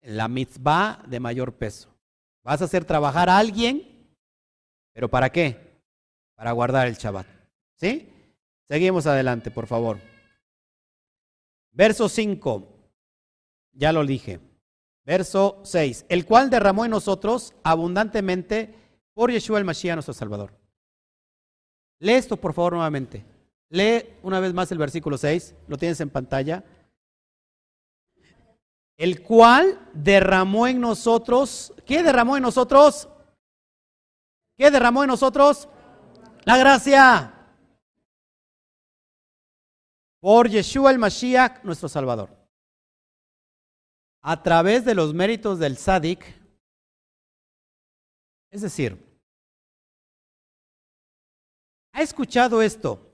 la mitzvah de mayor peso. Vas a hacer trabajar a alguien, pero ¿para qué? Para guardar el Shabbat. ¿Sí? Seguimos adelante, por favor. Verso 5. Ya lo dije. Verso 6. El cual derramó en nosotros abundantemente por Yeshua el Mashiach, nuestro Salvador. Lee esto, por favor, nuevamente. Lee una vez más el versículo 6. Lo tienes en pantalla el cual derramó en nosotros, ¿qué derramó en nosotros? ¿Qué derramó en nosotros? La gracia. Por Yeshua el Mashiach, nuestro Salvador. A través de los méritos del Sadik, es decir, ¿ha escuchado esto?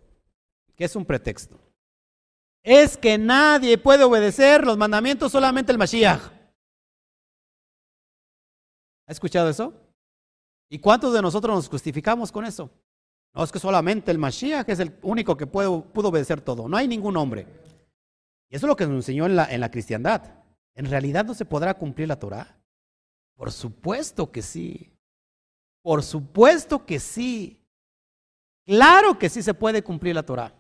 Que es un pretexto es que nadie puede obedecer los mandamientos, solamente el Mashiach. ¿Ha escuchado eso? ¿Y cuántos de nosotros nos justificamos con eso? No, es que solamente el Mashiach es el único que pudo, pudo obedecer todo. No hay ningún hombre. Y eso es lo que nos enseñó en la, en la cristiandad. ¿En realidad no se podrá cumplir la Torah? Por supuesto que sí. Por supuesto que sí. Claro que sí se puede cumplir la Torah.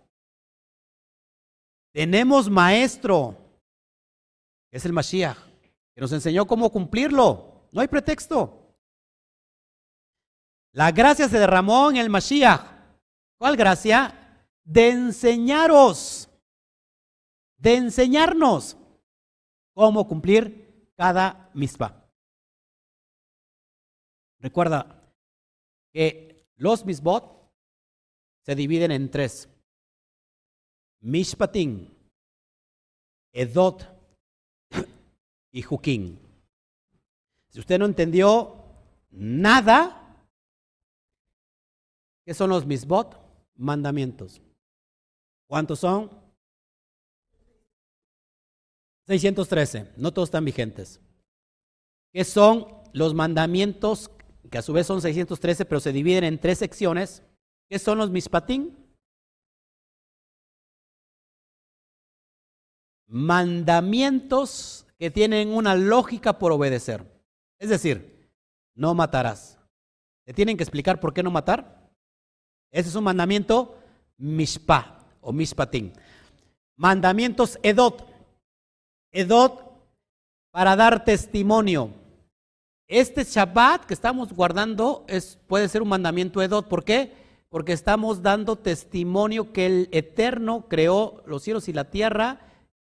Tenemos maestro, es el Mashiach, que nos enseñó cómo cumplirlo. No hay pretexto. La gracia se derramó en el Mashiach. ¿Cuál gracia? De enseñaros, de enseñarnos cómo cumplir cada misma. Recuerda que los misbot se dividen en tres. Mishpatim, Edot y Juquín. Si usted no entendió nada, ¿qué son los misbot? Mandamientos. ¿Cuántos son? 613. No todos están vigentes. ¿Qué son los mandamientos? Que a su vez son 613, pero se dividen en tres secciones. ¿Qué son los mispatim? Mandamientos que tienen una lógica por obedecer. Es decir, no matarás. ¿Te tienen que explicar por qué no matar? Ese es un mandamiento mishpa o mishpatín. Mandamientos edot. Edot para dar testimonio. Este Shabbat que estamos guardando es, puede ser un mandamiento edot. ¿Por qué? Porque estamos dando testimonio que el Eterno creó los cielos y la tierra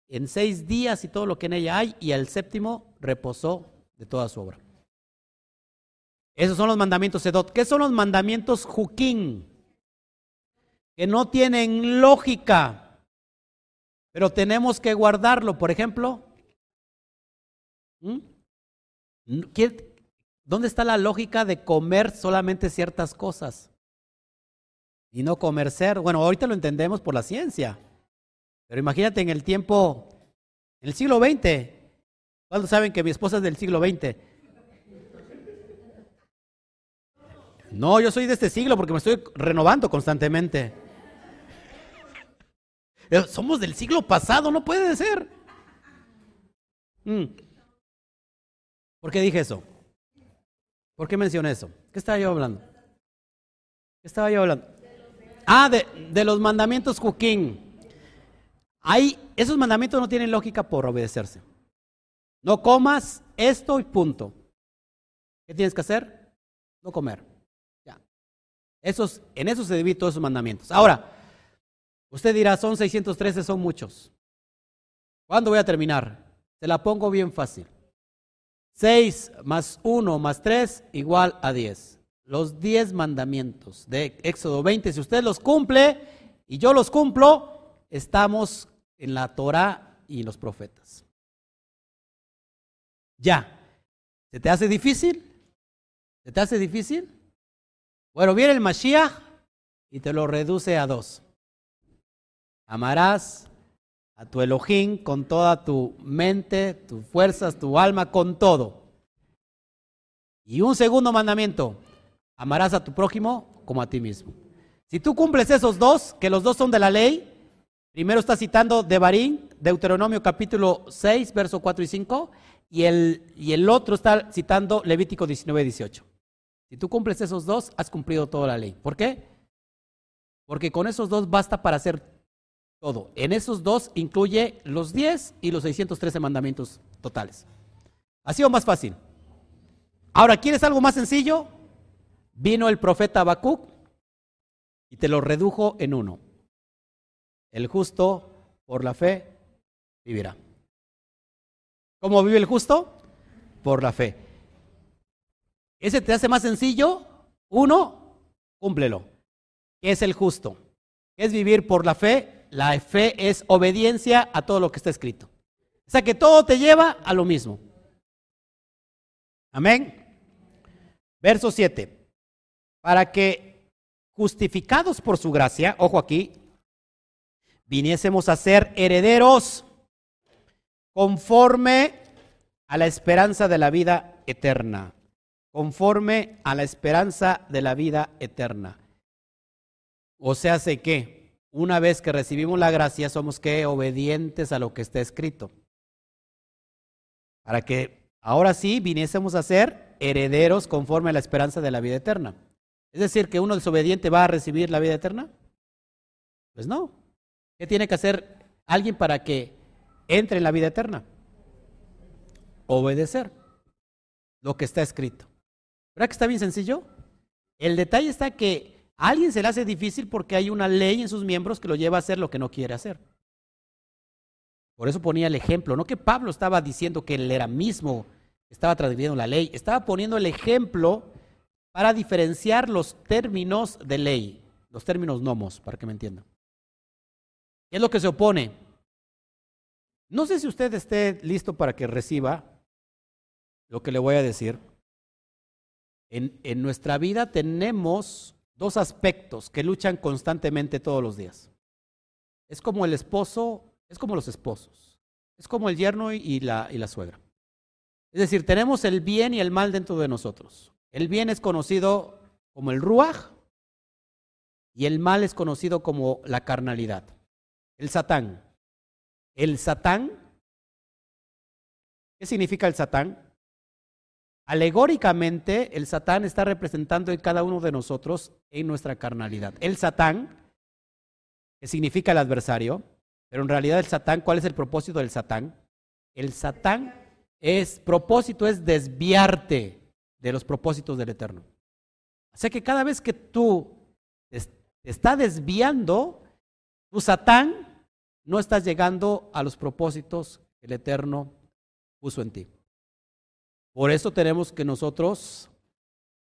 en seis días y todo lo que en ella hay, y al séptimo reposó de toda su obra. Esos son los mandamientos Edot. ¿Qué son los mandamientos Juquín? Que no tienen lógica, pero tenemos que guardarlo. Por ejemplo. ¿dónde está la lógica de comer solamente ciertas cosas? Y no comer ser. Bueno, ahorita lo entendemos por la ciencia. Pero imagínate en el tiempo, en el siglo XX. ¿Cuándo saben que mi esposa es del siglo XX? No, yo soy de este siglo porque me estoy renovando constantemente. Eh, somos del siglo pasado, no puede ser. Mm. ¿Por qué dije eso? ¿Por qué mencioné eso? ¿Qué estaba yo hablando? ¿Qué estaba yo hablando? Ah, de, los mandamientos Juquín. Hay, esos mandamientos no tienen lógica por obedecerse. No comas esto y punto. ¿Qué tienes que hacer? No comer. Ya. Esos, en eso se divide todos esos mandamientos. Ahora, usted dirá, son 613, son muchos. ¿Cuándo voy a terminar? Se la pongo bien fácil. 6 más 1 más 3 igual a 10. Los 10 mandamientos de Éxodo 20, si usted los cumple y yo los cumplo, estamos en la Torah y los profetas. Ya. ¿Se te hace difícil? ¿Se te hace difícil? Bueno, viene el Mashiach y te lo reduce a dos. Amarás a tu Elohim con toda tu mente, tus fuerzas, tu alma, con todo. Y un segundo mandamiento, amarás a tu prójimo como a ti mismo. Si tú cumples esos dos, que los dos son de la ley, primero está citando Devarim, Deuteronomio capítulo 6, verso 4 y 5, y el, y el otro está citando Levítico 19, 18. Si tú cumples esos dos, has cumplido toda la ley. ¿Por qué? Porque con esos dos basta para hacer todo. En esos dos incluye los 10 y los 613 mandamientos totales. ¿Ha sido más fácil? Ahora, ¿quieres algo más sencillo? Vino el profeta Habacuc y te lo redujo en uno. El justo por la fe vivirá. ¿Cómo vive el justo? Por la fe. ¿Ese te hace más sencillo? Uno, cúmplelo. ¿Qué es el justo? ¿Qué es vivir por la fe? La fe es obediencia a todo lo que está escrito. O sea que todo te lleva a lo mismo. Amén. Verso 7. Para que justificados por su gracia, ojo aquí, viniésemos a ser herederos conforme a la esperanza de la vida eterna. Conforme a la esperanza de la vida eterna. O sea, sé que una vez que recibimos la gracia, somos que obedientes a lo que está escrito. Para que ahora sí viniésemos a ser herederos conforme a la esperanza de la vida eterna. Es decir, que uno desobediente va a recibir la vida eterna. Pues no. ¿Qué tiene que hacer alguien para que entre en la vida eterna? Obedecer lo que está escrito. ¿Verdad que está bien sencillo? El detalle está que a alguien se le hace difícil porque hay una ley en sus miembros que lo lleva a hacer lo que no quiere hacer. Por eso ponía el ejemplo, no que Pablo estaba diciendo que él era mismo, estaba transgrediendo la ley, estaba poniendo el ejemplo para diferenciar los términos de ley, los términos nomos, para que me entiendan. ¿Qué es lo que se opone? No sé si usted esté listo para que reciba lo que le voy a decir. En, nuestra vida tenemos dos aspectos que luchan constantemente todos los días. Es como el esposo, es como los esposos, es como el yerno y la, y la suegra. Es decir, tenemos el bien y el mal dentro de nosotros. El bien es conocido como el ruaj y el mal es conocido como la carnalidad. El satán. El satán, ¿qué significa el satán? Alegóricamente, el Satán está representando en cada uno de nosotros en nuestra carnalidad. El Satán, que significa el adversario, pero en realidad el Satán, ¿cuál es el propósito del Satán? El Satán es, propósito es desviarte de los propósitos del Eterno. O sea que cada vez que tú te está desviando, tu Satán no estás llegando a los propósitos que el Eterno puso en ti. Por eso tenemos que nosotros,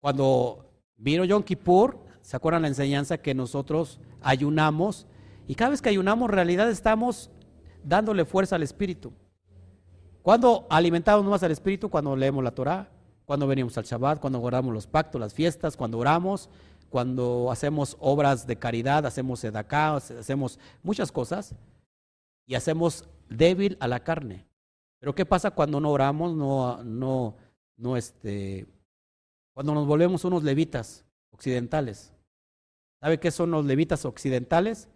cuando vino Yom Kippur, ¿se acuerdan la enseñanza que nosotros ayunamos? Y cada vez que ayunamos, en realidad estamos dándole fuerza al Espíritu. Cuando alimentamos más al Espíritu? Cuando leemos la Torah, cuando venimos al Shabbat, cuando guardamos los pactos, las fiestas, cuando oramos, cuando hacemos obras de caridad, hacemos sedacá, hacemos muchas cosas y hacemos débil a la carne. Pero ¿qué pasa cuando no oramos, no, no, no, este, cuando nos volvemos unos levitas occidentales? ¿Sabe qué son los levitas occidentales?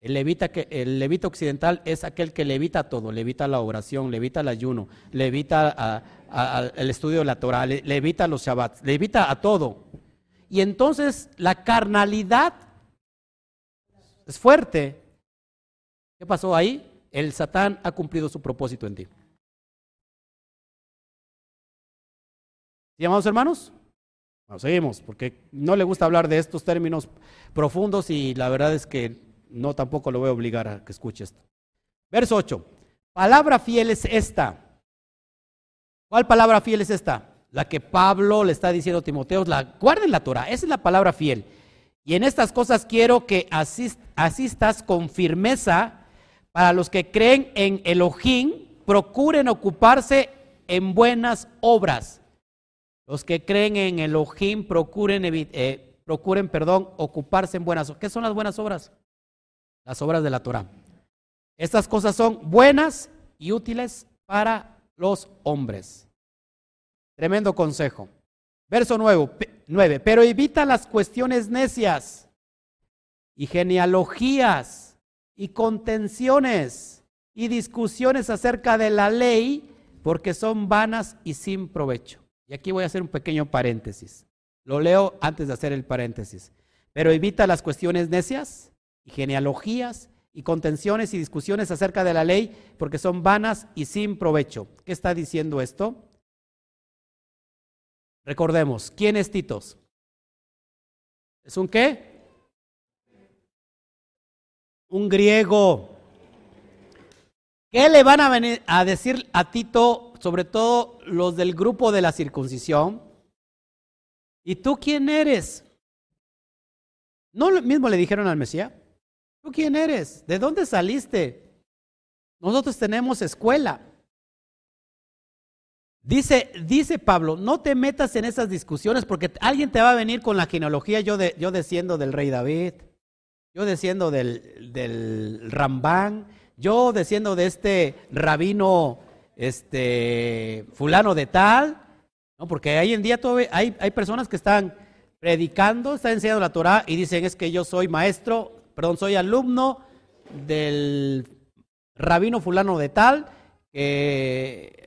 El levita, que, el levita occidental es aquel que levita todo, levita la oración, levita el ayuno, levita el estudio de la Torah, levita los Shabbats, levita a todo. Y entonces la carnalidad es fuerte. ¿Qué pasó ahí? El Satán ha cumplido su propósito en ti. ¿Sí, amados hermanos? Bueno, seguimos, porque no le gusta hablar de estos términos profundos y la verdad es que no tampoco lo voy a obligar a que escuche esto. Verso 8. Palabra fiel es esta. ¿Cuál palabra fiel es esta? La que Pablo le está diciendo a Timoteo, la, guarden la Torah, esa es la palabra fiel. Y en estas cosas quiero que asistas con firmeza para los que creen en Elohim, procuren ocuparse en buenas obras. Los que creen en Elohim procuren, eh, procuren perdón, ocuparse en buenas obras. ¿Qué son las buenas obras? las obras de la Torah. Estas cosas son buenas y útiles para los hombres. Tremendo consejo. Verso 9, pero evita las cuestiones necias y genealogías y contenciones y discusiones acerca de la ley porque son vanas y sin provecho. Y aquí voy a hacer un pequeño paréntesis. Lo leo antes de hacer el paréntesis. Pero evita las cuestiones necias y genealogías y contenciones y discusiones acerca de la ley porque son vanas y sin provecho. ¿Qué está diciendo esto? Recordemos, ¿quién es Titos? ¿Es un qué? Un griego. ¿Qué le van a, venir a decir a Tito, sobre todo los del grupo de la circuncisión? ¿Y tú quién eres? ¿No mismo le dijeron al Mesías? ¿Tú quién eres? ¿De dónde saliste? Nosotros tenemos escuela. Dice, dice Pablo, no te metas en esas discusiones porque alguien te va a venir con la genealogía. Yo, de, yo desciendo del rey David, yo desciendo del, del Rambán, yo desciendo de este rabino este, fulano de tal. ¿no? Porque hoy en día hay, hay personas que están predicando, están enseñando la Torah y dicen es que yo soy maestro perdón, soy alumno del rabino fulano de tal, que,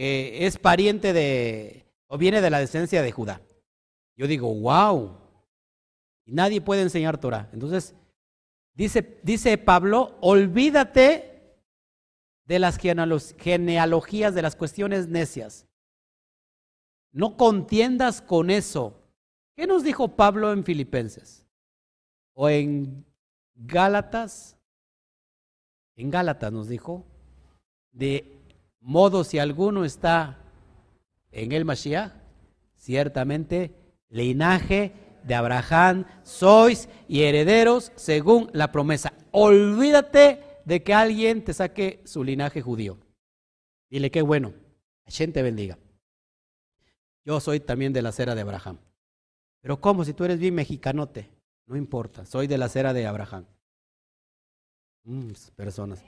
es pariente de, o viene de la descendencia de Judá. Yo digo, wow, y nadie puede enseñar Torah. Entonces, dice, dice Pablo, olvídate de las genealogías, de las cuestiones necias. No contiendas con eso. ¿Qué nos dijo Pablo en Filipenses? O en Gálatas, en Gálatas nos dijo, de modo si alguno está en el Mashiach, ciertamente linaje de Abraham sois y herederos según la promesa. Olvídate de que alguien te saque su linaje judío. Dile que bueno, Hashem te bendiga. Yo soy también de la cera de Abraham. Pero ¿cómo? Si tú eres bien mexicanote. No importa, soy de la cera de Abraham. Mm, personas.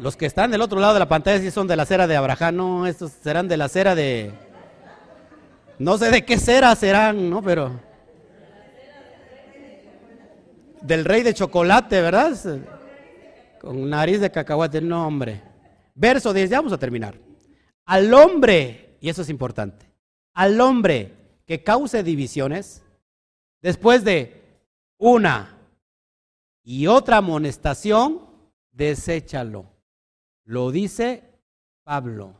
Los que están del otro lado de la pantalla sí son de la cera de Abraham, no, estos serán de la cera de... No sé de qué cera serán, ¿no? Pero... Del rey de chocolate, ¿verdad? Con nariz de cacahuate, no, hombre. Verso 10, ya vamos a terminar. Al hombre y eso es importante, al hombre que cause divisiones, después de una y otra amonestación, deséchalo. Lo dice Pablo.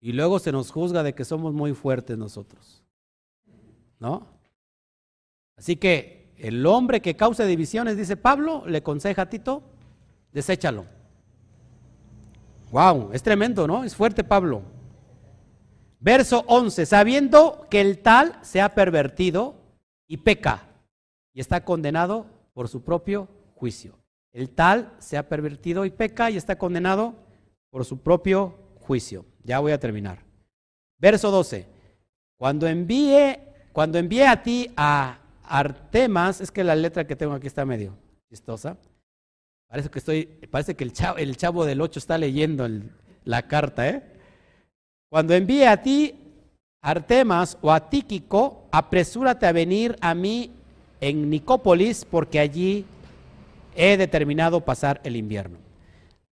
Y luego se nos juzga de que somos muy fuertes nosotros. ¿No? Así que el hombre que cause divisiones, dice Pablo, le aconseja a Tito, deséchalo. Wow, es tremendo, ¿no? Es fuerte Pablo. Verso 11, sabiendo que el tal se ha pervertido y peca y está condenado por su propio juicio. El tal se ha pervertido y peca y está condenado por su propio juicio. Ya voy a terminar. Verso 12. Cuando envíe, cuando envíe a ti a Artemas, es que la letra que tengo aquí está medio chistosa. Parece que el chavo del 8 está leyendo la carta, ¿eh? Cuando envíe a ti Artemas o a Tíquico, apresúrate a venir a mí en Nicópolis, porque allí he determinado pasar el invierno.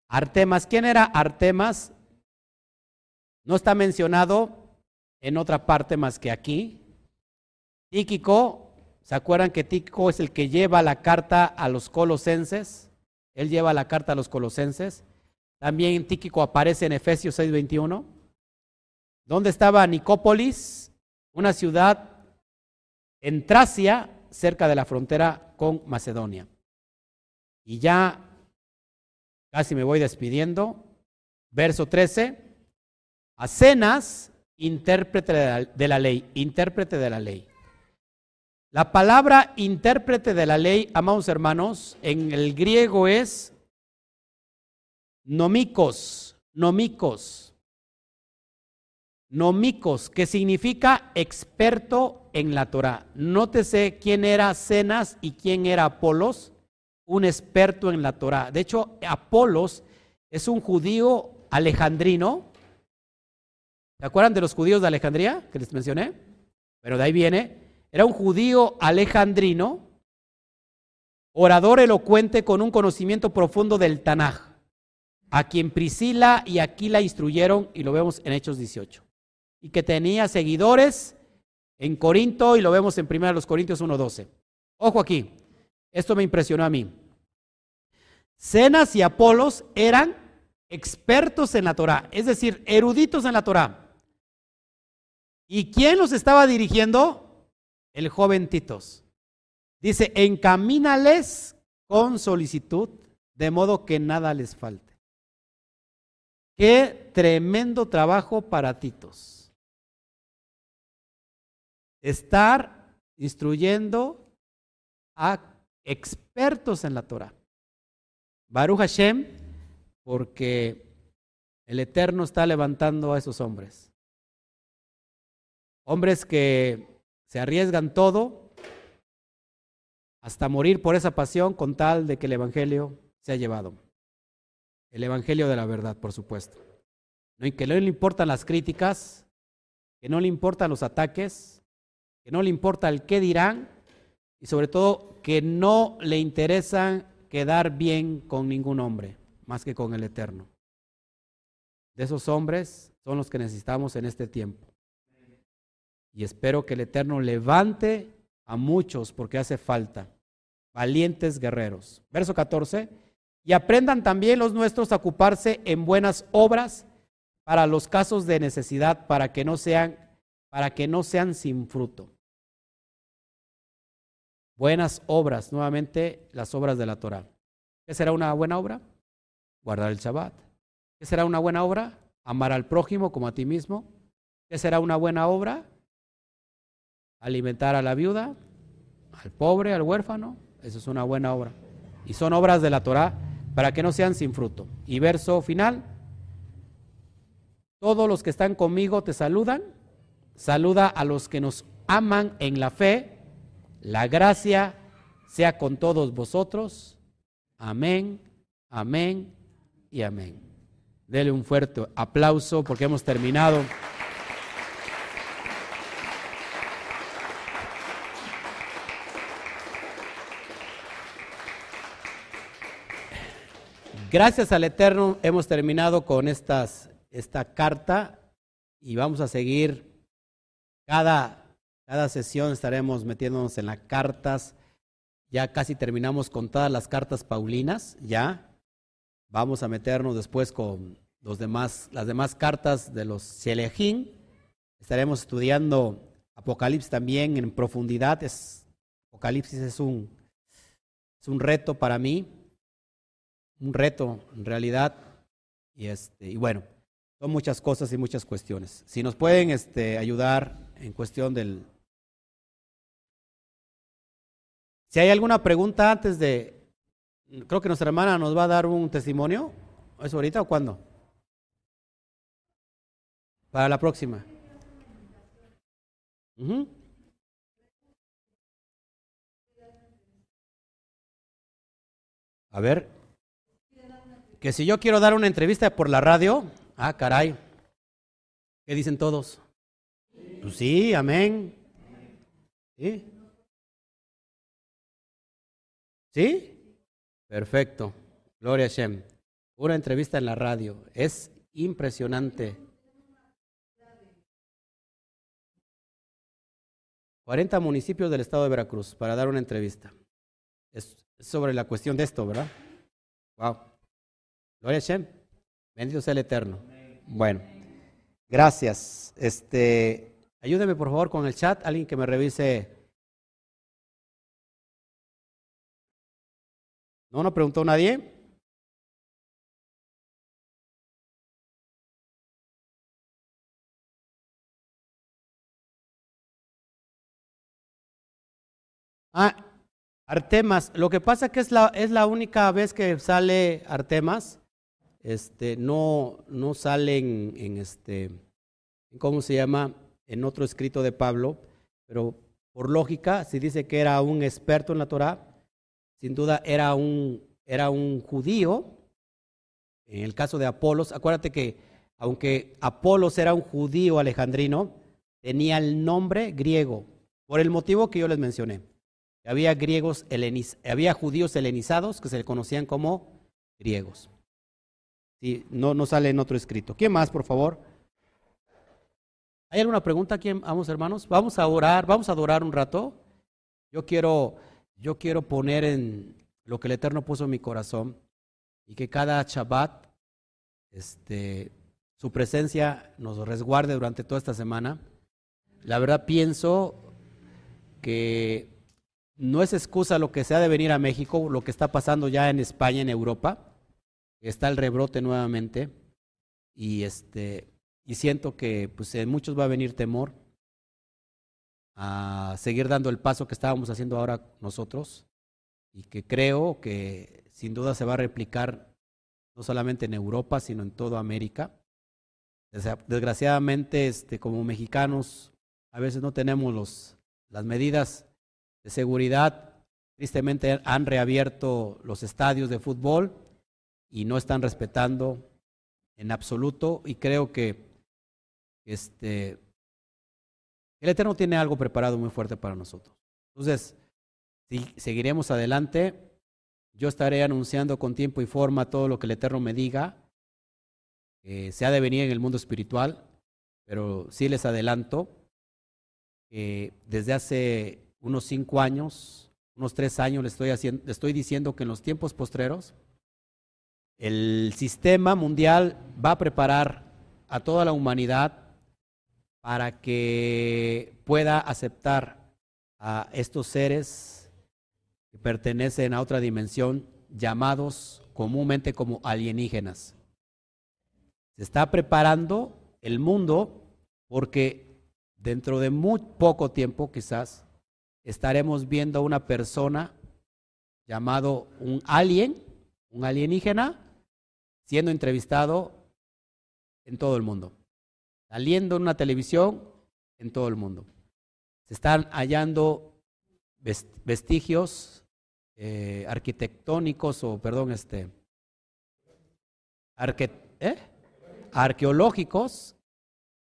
Artemas, ¿quién era Artemas? No está mencionado en otra parte más que aquí. Tíquico, ¿se acuerdan que Tíquico es el que lleva la carta a los colosenses? Él lleva la carta a los colosenses. También Tíquico aparece en Efesios 6:21. ¿Dónde estaba Nicópolis? Una ciudad en Tracia, cerca de la frontera con Macedonia. Y ya casi me voy despidiendo. Verso 13. Acenas, intérprete de la, ley, intérprete de la ley. La palabra intérprete de la ley, amados hermanos, en el griego es nomicos, nomicos, nomicos, que significa experto en la Torah. Nótese quién era Cenas y quién era Apolos un experto en la Torah. De hecho, Apolos es un judío alejandrino. ¿Se acuerdan de los judíos de Alejandría que les mencioné? Pero de ahí viene. Era un judío alejandrino, orador elocuente con un conocimiento profundo del Tanaj, a quien Priscila y Aquila instruyeron, y lo vemos en Hechos 18, y que tenía seguidores en Corinto, y lo vemos en 1 Corintios 1.12. Ojo aquí, esto me impresionó a mí. Cenas y Apolos eran expertos en la Torah, es decir, eruditos en la Torah. ¿Y quién los estaba dirigiendo? El joven Titos. Dice, encamínales con solicitud, de modo que nada les falte. Qué tremendo trabajo para Titos. Estar instruyendo a expertos en la Torah. Baruch Hashem, porque el Eterno está levantando a esos hombres. Hombres que se arriesgan todo hasta morir por esa pasión con tal de que el Evangelio se ha llevado. El Evangelio de la verdad, por supuesto. Y que no le importan las críticas, que no le importan los ataques, que no le importa el qué dirán y sobre todo que no le interesan quedar bien con ningún hombre, más que con el Eterno. De esos hombres son los que necesitamos en este tiempo. Y espero que el Eterno levante a muchos porque hace falta. Valientes guerreros. Verso 14. Y aprendan también los nuestros a ocuparse en buenas obras para los casos de necesidad, para que no sean, para que no sean sin fruto. Buenas obras, nuevamente las obras de la Torah. ¿Qué será una buena obra? Guardar el Shabbat. ¿Qué será una buena obra? Amar al prójimo como a ti mismo. ¿Qué será una buena obra? Alimentar a la viuda, al pobre, al huérfano. Eso es una buena obra. Y son obras de la Torah para que no sean sin fruto. Y verso final. Todos los que están conmigo te saludan. Saluda a los que nos aman en la fe la gracia sea con todos vosotros. Amén, amén y amén. Dele un fuerte aplauso porque hemos terminado. Gracias al Eterno hemos terminado con esta carta y vamos a seguir cada, cada sesión estaremos metiéndonos en las cartas. Ya casi terminamos con todas las cartas paulinas, ya. Vamos a meternos después con los demás, las demás cartas de los Selejín. Estaremos estudiando Apocalipsis también en profundidad. Es, Apocalipsis es un, es un reto para mí un reto en realidad. Y, este, y bueno, son muchas cosas y muchas cuestiones. Si nos pueden este, ayudar en cuestión del... Si hay alguna pregunta antes de... Creo que nuestra hermana nos va a dar un testimonio. ¿Es ahorita o cuándo? Para la próxima. A ver, que si yo quiero dar una entrevista por la radio, ah, caray, ¿qué dicen todos? Pues sí, amén. ¿Sí? ¿Sí? Perfecto. Gloria a Shem. Una entrevista en la radio. Es impresionante. 40 municipios del estado de Veracruz para dar una entrevista. Es sobre la cuestión de esto, ¿verdad? Wow. Gloria a Shem. Bendito sea el Eterno. Bueno, gracias. Este, ayúdeme por favor con el chat, alguien que me revise. ¿No no preguntó nadie? Ah, Artemas. Lo que pasa que es la, es la única vez que sale Artemas este, no, no salen en este, ¿cómo se llama? En otro escrito de Pablo, pero por lógica, si dice que era un experto en la Torah, sin duda era un, era un judío. En el caso de Apolos, acuérdate que aunque Apolos era un judío alejandrino, tenía el nombre griego, por el motivo que yo les mencioné. Había griegos había judíos helenizados que se le conocían como griegos. Sí, no, no sale en otro escrito. ¿Quién más, por favor? ¿Hay alguna pregunta aquí, vamos hermanos? Vamos a orar, vamos a adorar un rato. Yo quiero, yo quiero poner en lo que el Eterno puso en mi corazón y que cada Shabbat, este, su presencia nos resguarde durante toda esta semana. La verdad pienso que no es excusa lo que sea de venir a México, lo que está pasando ya en España, en Europa está el rebrote nuevamente y este y siento que pues en muchos va a venir temor a seguir dando el paso que estábamos haciendo ahora nosotros y que creo que sin duda se va a replicar no solamente en Europa sino en toda América. Desgraciadamente este como mexicanos a veces no tenemos los las medidas de seguridad. Tristemente han reabierto los estadios de fútbol y no están respetando en absoluto y creo que este el Eterno tiene algo preparado muy fuerte para nosotros. Entonces, si seguiremos adelante, yo estaré anunciando con tiempo y forma todo lo que el Eterno me diga. Eh, se ha de venir en el mundo espiritual, pero sí les adelanto que desde hace unos cinco años, unos tres años, le estoy, haciendo, le estoy diciendo que en los tiempos postreros el sistema mundial va a preparar a toda la humanidad para que pueda aceptar a estos seres que pertenecen a otra dimensión, llamados comúnmente como alienígenas. Se está preparando el mundo porque dentro de muy poco tiempo quizás estaremos viendo a una persona llamado un alien, un alienígena, siendo entrevistado en todo el mundo, saliendo en una televisión en todo el mundo. Se están hallando vestigios eh, arquitectónicos o, perdón, este, ¿eh? arqueológicos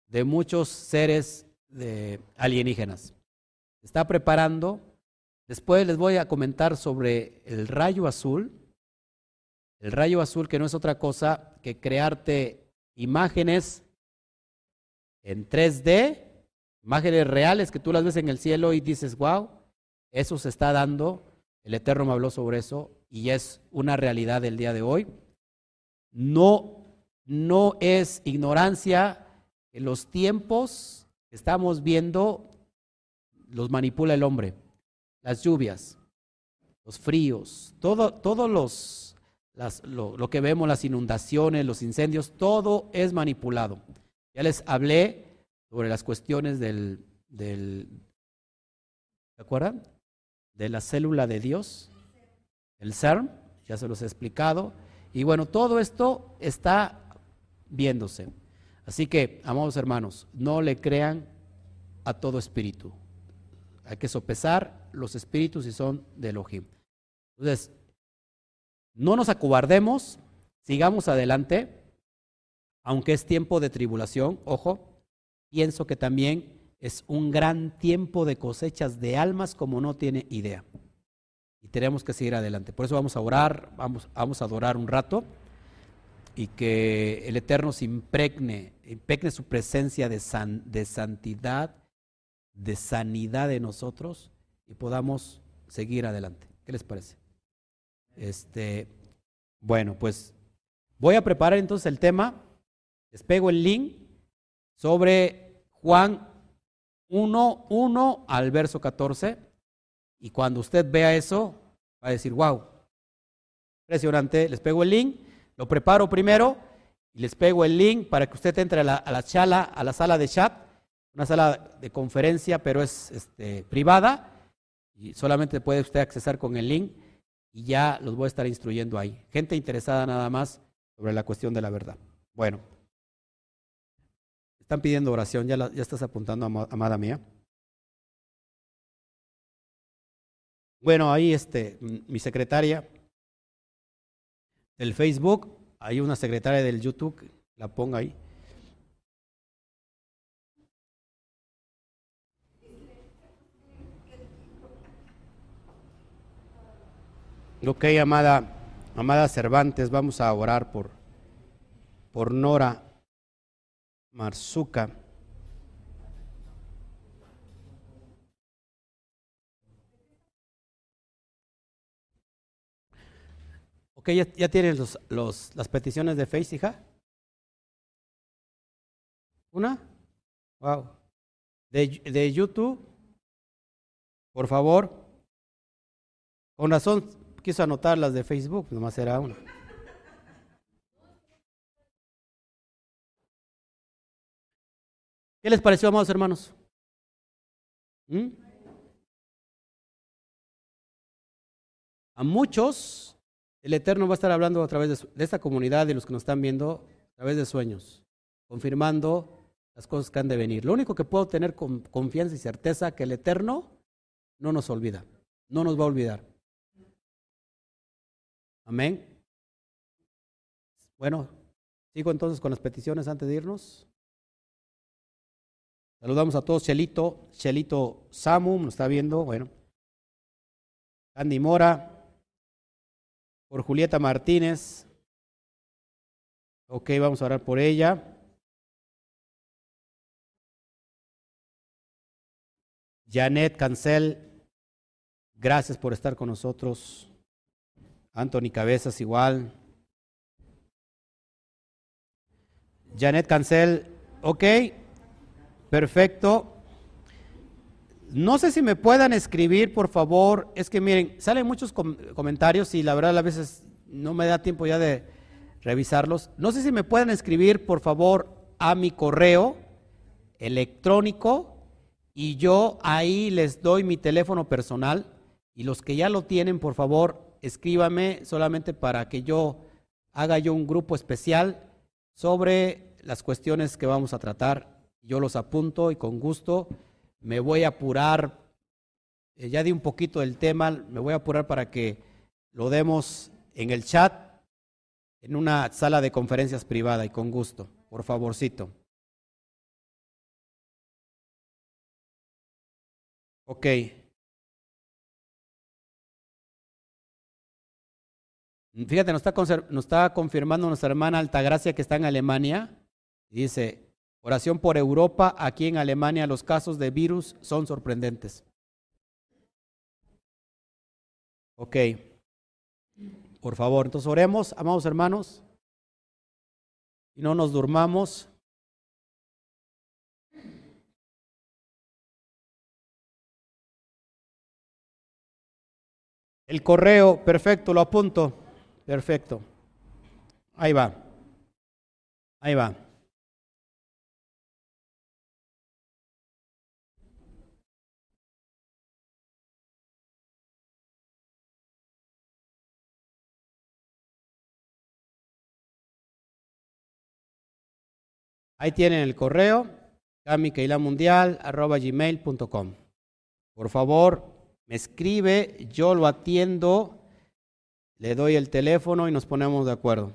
de muchos seres de alienígenas. Se está preparando. Después les voy a comentar sobre el rayo azul El rayo azul que no es otra cosa que crearte imágenes en 3D, imágenes reales que tú las ves en el cielo y dices, wow, eso se está dando, el Eterno me habló sobre eso y es una realidad del día de hoy. No, no es ignorancia que los tiempos que estamos viendo los manipula el hombre. Las lluvias, los fríos, todo, todos los, lo, lo, que vemos, las inundaciones, los incendios, todo es manipulado. Ya les hablé sobre las cuestiones del, del ¿se acuerdan? De la célula de Dios, el CERN, ya se los he explicado. Y bueno, todo esto está viéndose. Así que, amados hermanos, no le crean a todo espíritu. Hay que sopesar los espíritus si son de Elohim. Entonces, no nos acobardemos, sigamos adelante, aunque es tiempo de tribulación, ojo, pienso que también es un gran tiempo de cosechas de almas como no tiene idea. Y tenemos que seguir adelante. Por eso vamos a orar, vamos, vamos a adorar un rato y que el Eterno se impregne, impregne su presencia de, de santidad, de sanidad de nosotros y podamos seguir adelante. ¿Qué les parece? Este, bueno, pues voy a preparar entonces el tema. Les pego el link sobre Juan 1, 1 al verso 14. Y cuando usted vea eso, va a decir, wow, impresionante. Les pego el link, lo preparo primero y les pego el link para que usted entre a la, chala, a la sala de chat, una sala de conferencia, pero es este, privada y solamente puede usted accesar con el link y ya los voy a estar instruyendo ahí. Gente interesada nada más sobre la cuestión de la verdad. Bueno, están pidiendo oración, ya, ya estás apuntando, amada mía. Bueno, ahí este, mi secretaria del Facebook, hay una secretaria del YouTube, la ponga ahí. Ok, amada, amada Cervantes, vamos a orar por, por Nora Marzuca. Ok, ya, ya tienes los, los, las peticiones de Face, hija. ¿Una? Wow. De, de YouTube, por favor. Con razón quiso anotar las de Facebook, nomás era una. ¿Qué les pareció, amados hermanos? ¿Mm? A muchos, el Eterno va a estar hablando a través de, esta comunidad y los que nos están viendo, a través de sueños, confirmando las cosas que han de venir. Lo único que puedo tener con confianza y certeza que el Eterno no nos olvida, no nos va a olvidar. Amén. Bueno, sigo entonces con las peticiones antes de irnos. Saludamos a todos. Chelito, Chelito Samu, nos está viendo. Bueno. Andy Mora. Por Julieta Martínez. Ok, vamos a orar por ella. Janet Cancel, gracias por estar con nosotros. Anthony Cabezas igual. Janet Cancel, ok, perfecto. No sé si me puedan escribir, por favor. Es que miren, salen muchos comentarios y la verdad a veces no me da tiempo ya de revisarlos. No sé si me pueden escribir, por favor, a mi correo electrónico y yo ahí les doy mi teléfono personal y los que ya lo tienen, por favor, escríbame solamente para que yo haga yo un grupo especial sobre las cuestiones que vamos a tratar. Yo los apunto y con gusto me voy a apurar, eh, ya di un poquito del tema, me voy a apurar para que lo demos en el chat, en una sala de conferencias privada y con gusto, por favorcito. Ok. Fíjate, nos está, nos está confirmando nuestra hermana Altagracia que está en Alemania. Dice, oración por Europa, aquí en Alemania los casos de virus son sorprendentes. Ok. Por favor, entonces oremos, amados hermanos, y no nos durmamos. El correo, perfecto, lo apunto. Perfecto. Ahí va. Ahí va. Ahí tienen el correo, gmail.com. Por favor, me escribe, yo lo atiendo, le doy el teléfono y nos ponemos de acuerdo.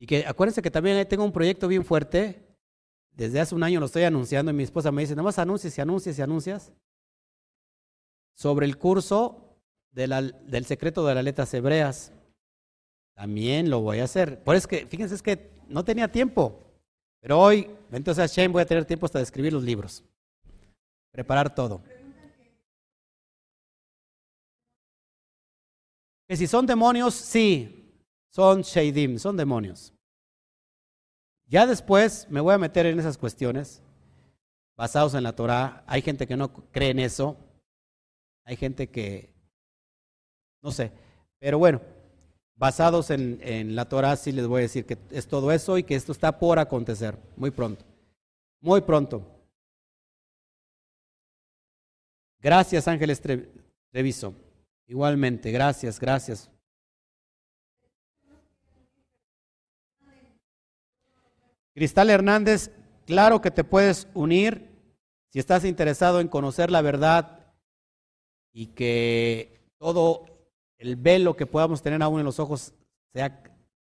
Y que acuérdense que también tengo un proyecto bien fuerte. Desde hace un año lo estoy anunciando y mi esposa me dice, nada más anuncias y anuncias y anuncias. Sobre el curso del secreto de las letras hebreas. También lo voy a hacer. Por eso es que, fíjense, es que no tenía tiempo. Pero hoy, entonces Shane, voy a tener tiempo hasta de escribir los libros. Preparar todo. Que si son demonios, sí, son Shadim, son demonios. Ya después me voy a meter en esas cuestiones basados en la Torah. Hay gente que no cree en eso. Hay gente que, no sé, pero bueno, basados en, la Torah, sí les voy a decir que es todo eso y que esto está por acontecer muy pronto. Muy pronto. Gracias, Ángeles Treviso. Igualmente, gracias, gracias. Cristal Hernández, claro que te puedes unir si estás interesado en conocer la verdad y que todo el velo que podamos tener aún en los ojos se ha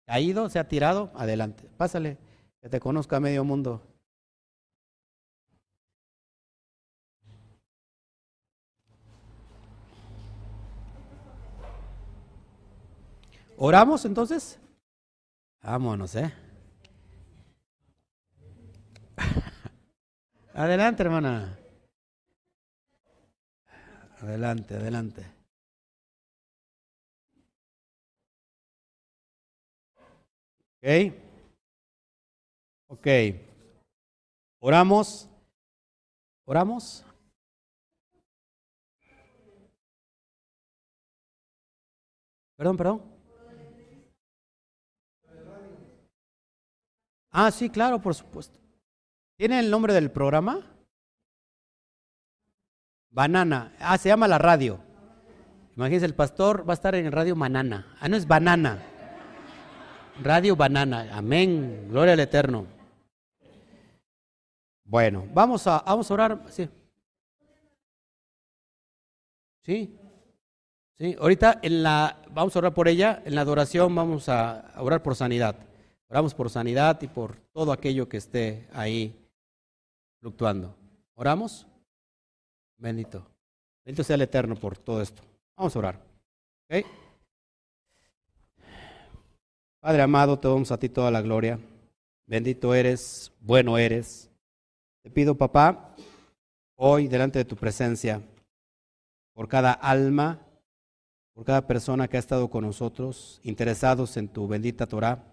caído, se ha tirado, adelante. Pásale, que te conozca medio mundo. ¿Oramos entonces? Vámonos, ¿eh? Adelante, hermana. Adelante, adelante. ¿Ok? Ok. Oramos. Oramos. Perdón, perdón. Ah, sí, claro, por supuesto. ¿Tiene el nombre del programa? Banana. Ah, se llama la radio. Imagínense, el pastor va a estar en el radio Manana. Ah, no es Banana. Radio Banana. Amén. Gloria al Eterno. Bueno, vamos a, vamos a orar. Sí. Sí. Ahorita en la, vamos a orar por ella. En la adoración vamos a orar por sanidad. Oramos por sanidad y por todo aquello que esté ahí fluctuando. ¿Oramos? Bendito. Bendito sea el Eterno por todo esto. Vamos a orar. Padre amado, te damos a ti toda la gloria. Bendito eres, bueno eres. Te pido, papá, hoy delante de tu presencia, por cada alma, por cada persona que ha estado con nosotros, interesados en tu bendita Torah,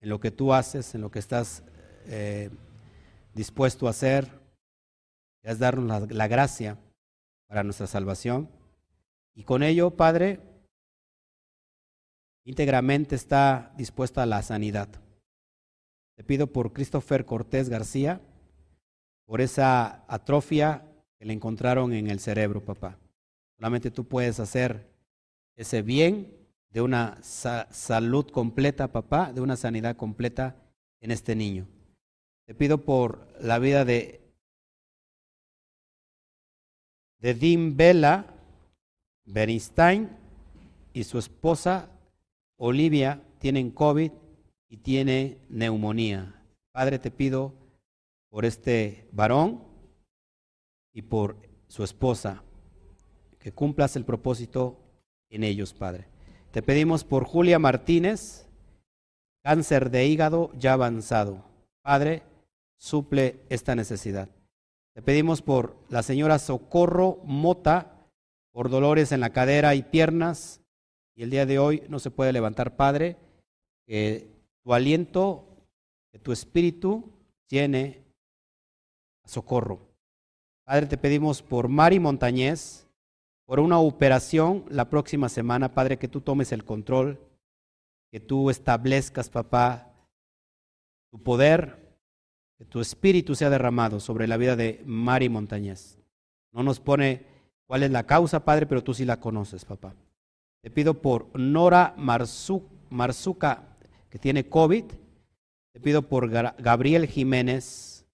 en lo que tú haces, en lo que estás eh, dispuesto a hacer, es darnos la gracia para nuestra salvación. Y con ello, Padre, íntegramente está dispuesta a la sanidad. Te pido por Christopher Cortés García, por esa atrofia que le encontraron en el cerebro, papá. Solamente tú puedes hacer ese bien de una salud completa, papá, de una sanidad completa en este niño. Te pido por la vida de, de Dim Bella Bernstein y su esposa Olivia tiene COVID y tiene neumonía. Padre, te pido por este varón y por su esposa, que cumplas el propósito en ellos, Padre. Te pedimos por Julia Martínez, cáncer de hígado ya avanzado. Padre, suple esta necesidad. Te pedimos por la señora Socorro Mota, por dolores en la cadera y piernas, y el día de hoy no se puede levantar, Padre, que tu aliento, que tu espíritu tiene socorro. Padre, te pedimos por Mari Montañez, por una operación la próxima semana, Padre, que tú tomes el control, que tú establezcas, papá, tu poder, que tu espíritu sea derramado sobre la vida de Mari Montañez. No nos pone cuál es la causa, Padre, pero tú sí la conoces, papá. Te pido por Nora Marzuca, que tiene COVID. Te pido por Gabriel Jiménez,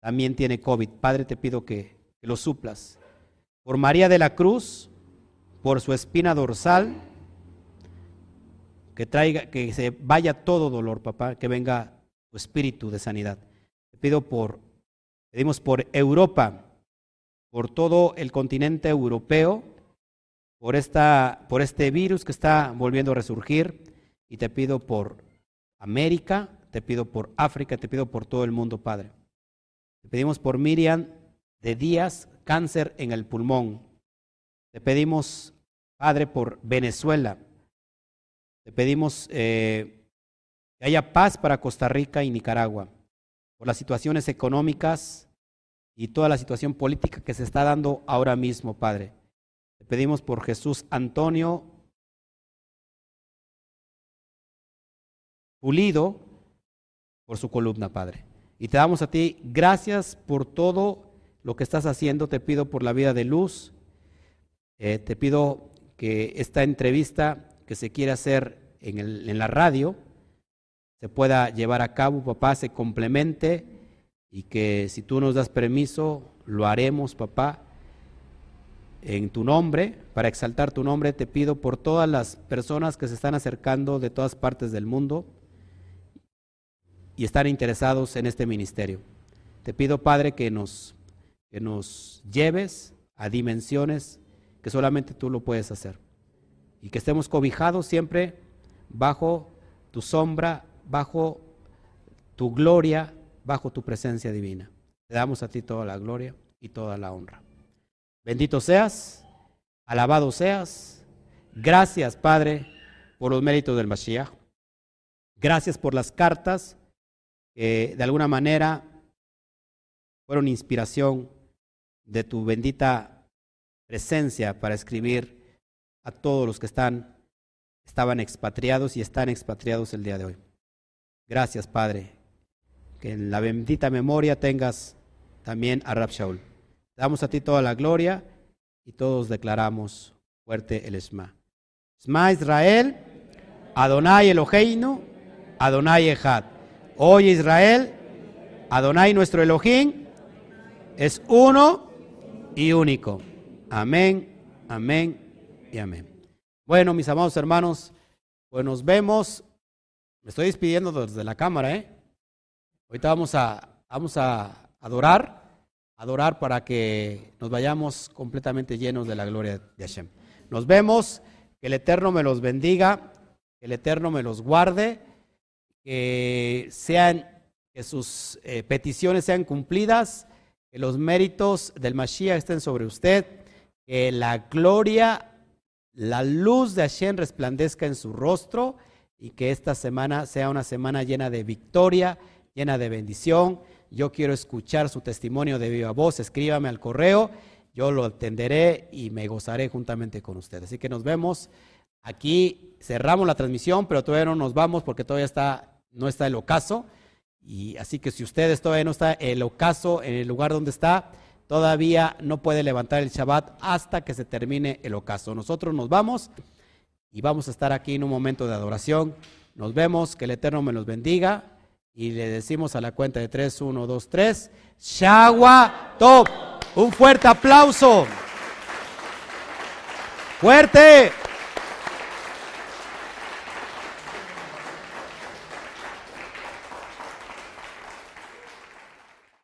también tiene COVID. Padre, te pido que, lo suplas. Por María de la Cruz, por su espina dorsal, que traiga, que se vaya todo dolor, papá, que venga tu espíritu de sanidad. Te pido por, pedimos por Europa, por todo el continente europeo, por, esta, por este virus que está volviendo a resurgir, y te pido por América, te pido por África, te pido por todo el mundo, Padre. Te pedimos por Miriam de Díaz, cáncer en el pulmón. Te pedimos, Padre, por Venezuela. Te pedimos eh, que haya paz para Costa Rica y Nicaragua, por las situaciones económicas y toda la situación política que se está dando ahora mismo, Padre. Pedimos por Jesús Antonio Pulido, por su columna, Padre. Y te damos a ti gracias por todo lo que estás haciendo. Te pido por la vida de luz. Eh, te pido que esta entrevista que se quiere hacer en, en la radio se pueda llevar a cabo, papá, se complemente y que si tú nos das permiso, lo haremos, papá, en tu nombre, para exaltar tu nombre, te pido por todas las personas que se están acercando de todas partes del mundo y están interesados en este ministerio. Te pido, Padre, que nos, que nos lleves a dimensiones que solamente tú lo puedes hacer. Y que estemos cobijados siempre bajo tu sombra, bajo tu gloria, bajo tu presencia divina. Te damos a ti toda la gloria y toda la honra. Bendito seas, alabado seas. Gracias, Padre, por los méritos del Mashiach. Gracias por las cartas que de alguna manera fueron inspiración de tu bendita presencia para escribir a todos los que están estaban expatriados y están expatriados el día de hoy. Gracias, Padre, que en la bendita memoria tengas también a Rab Shaul. Damos a ti toda la gloria y todos declaramos fuerte el Esma. Esma Israel, Adonai Eloheinu, Adonai Echad. Hoy Israel, Adonai nuestro Elohim, es uno y único. Amén, amén y amén. Bueno, mis amados hermanos, pues nos vemos. Me estoy despidiendo desde la cámara, ¿eh? Ahorita vamos a, vamos a adorar, adorar para que nos vayamos completamente llenos de la gloria de Hashem. Nos vemos, que el Eterno me los bendiga, que el Eterno me los guarde, que sean, que sus eh, peticiones sean cumplidas, que los méritos del Mashiach estén sobre usted, que la gloria, la luz de Hashem resplandezca en su rostro y que esta semana sea una semana llena de victoria llena de bendición. Yo quiero escuchar su testimonio de viva voz. Escríbame al correo, yo lo atenderé y me gozaré juntamente con ustedes. Así que nos vemos. Aquí cerramos la transmisión, pero todavía no nos vamos porque todavía está, no está el ocaso. Y así que si ustedes todavía no está el ocaso en el lugar donde está, todavía no puede levantar el Shabbat hasta que se termine el ocaso. Nosotros nos vamos y vamos a estar aquí en un momento de adoración. Nos vemos, que el Eterno me los bendiga y le decimos a la cuenta de 3, 1, 2, 3, Shagua Top. Un fuerte aplauso. Fuerte.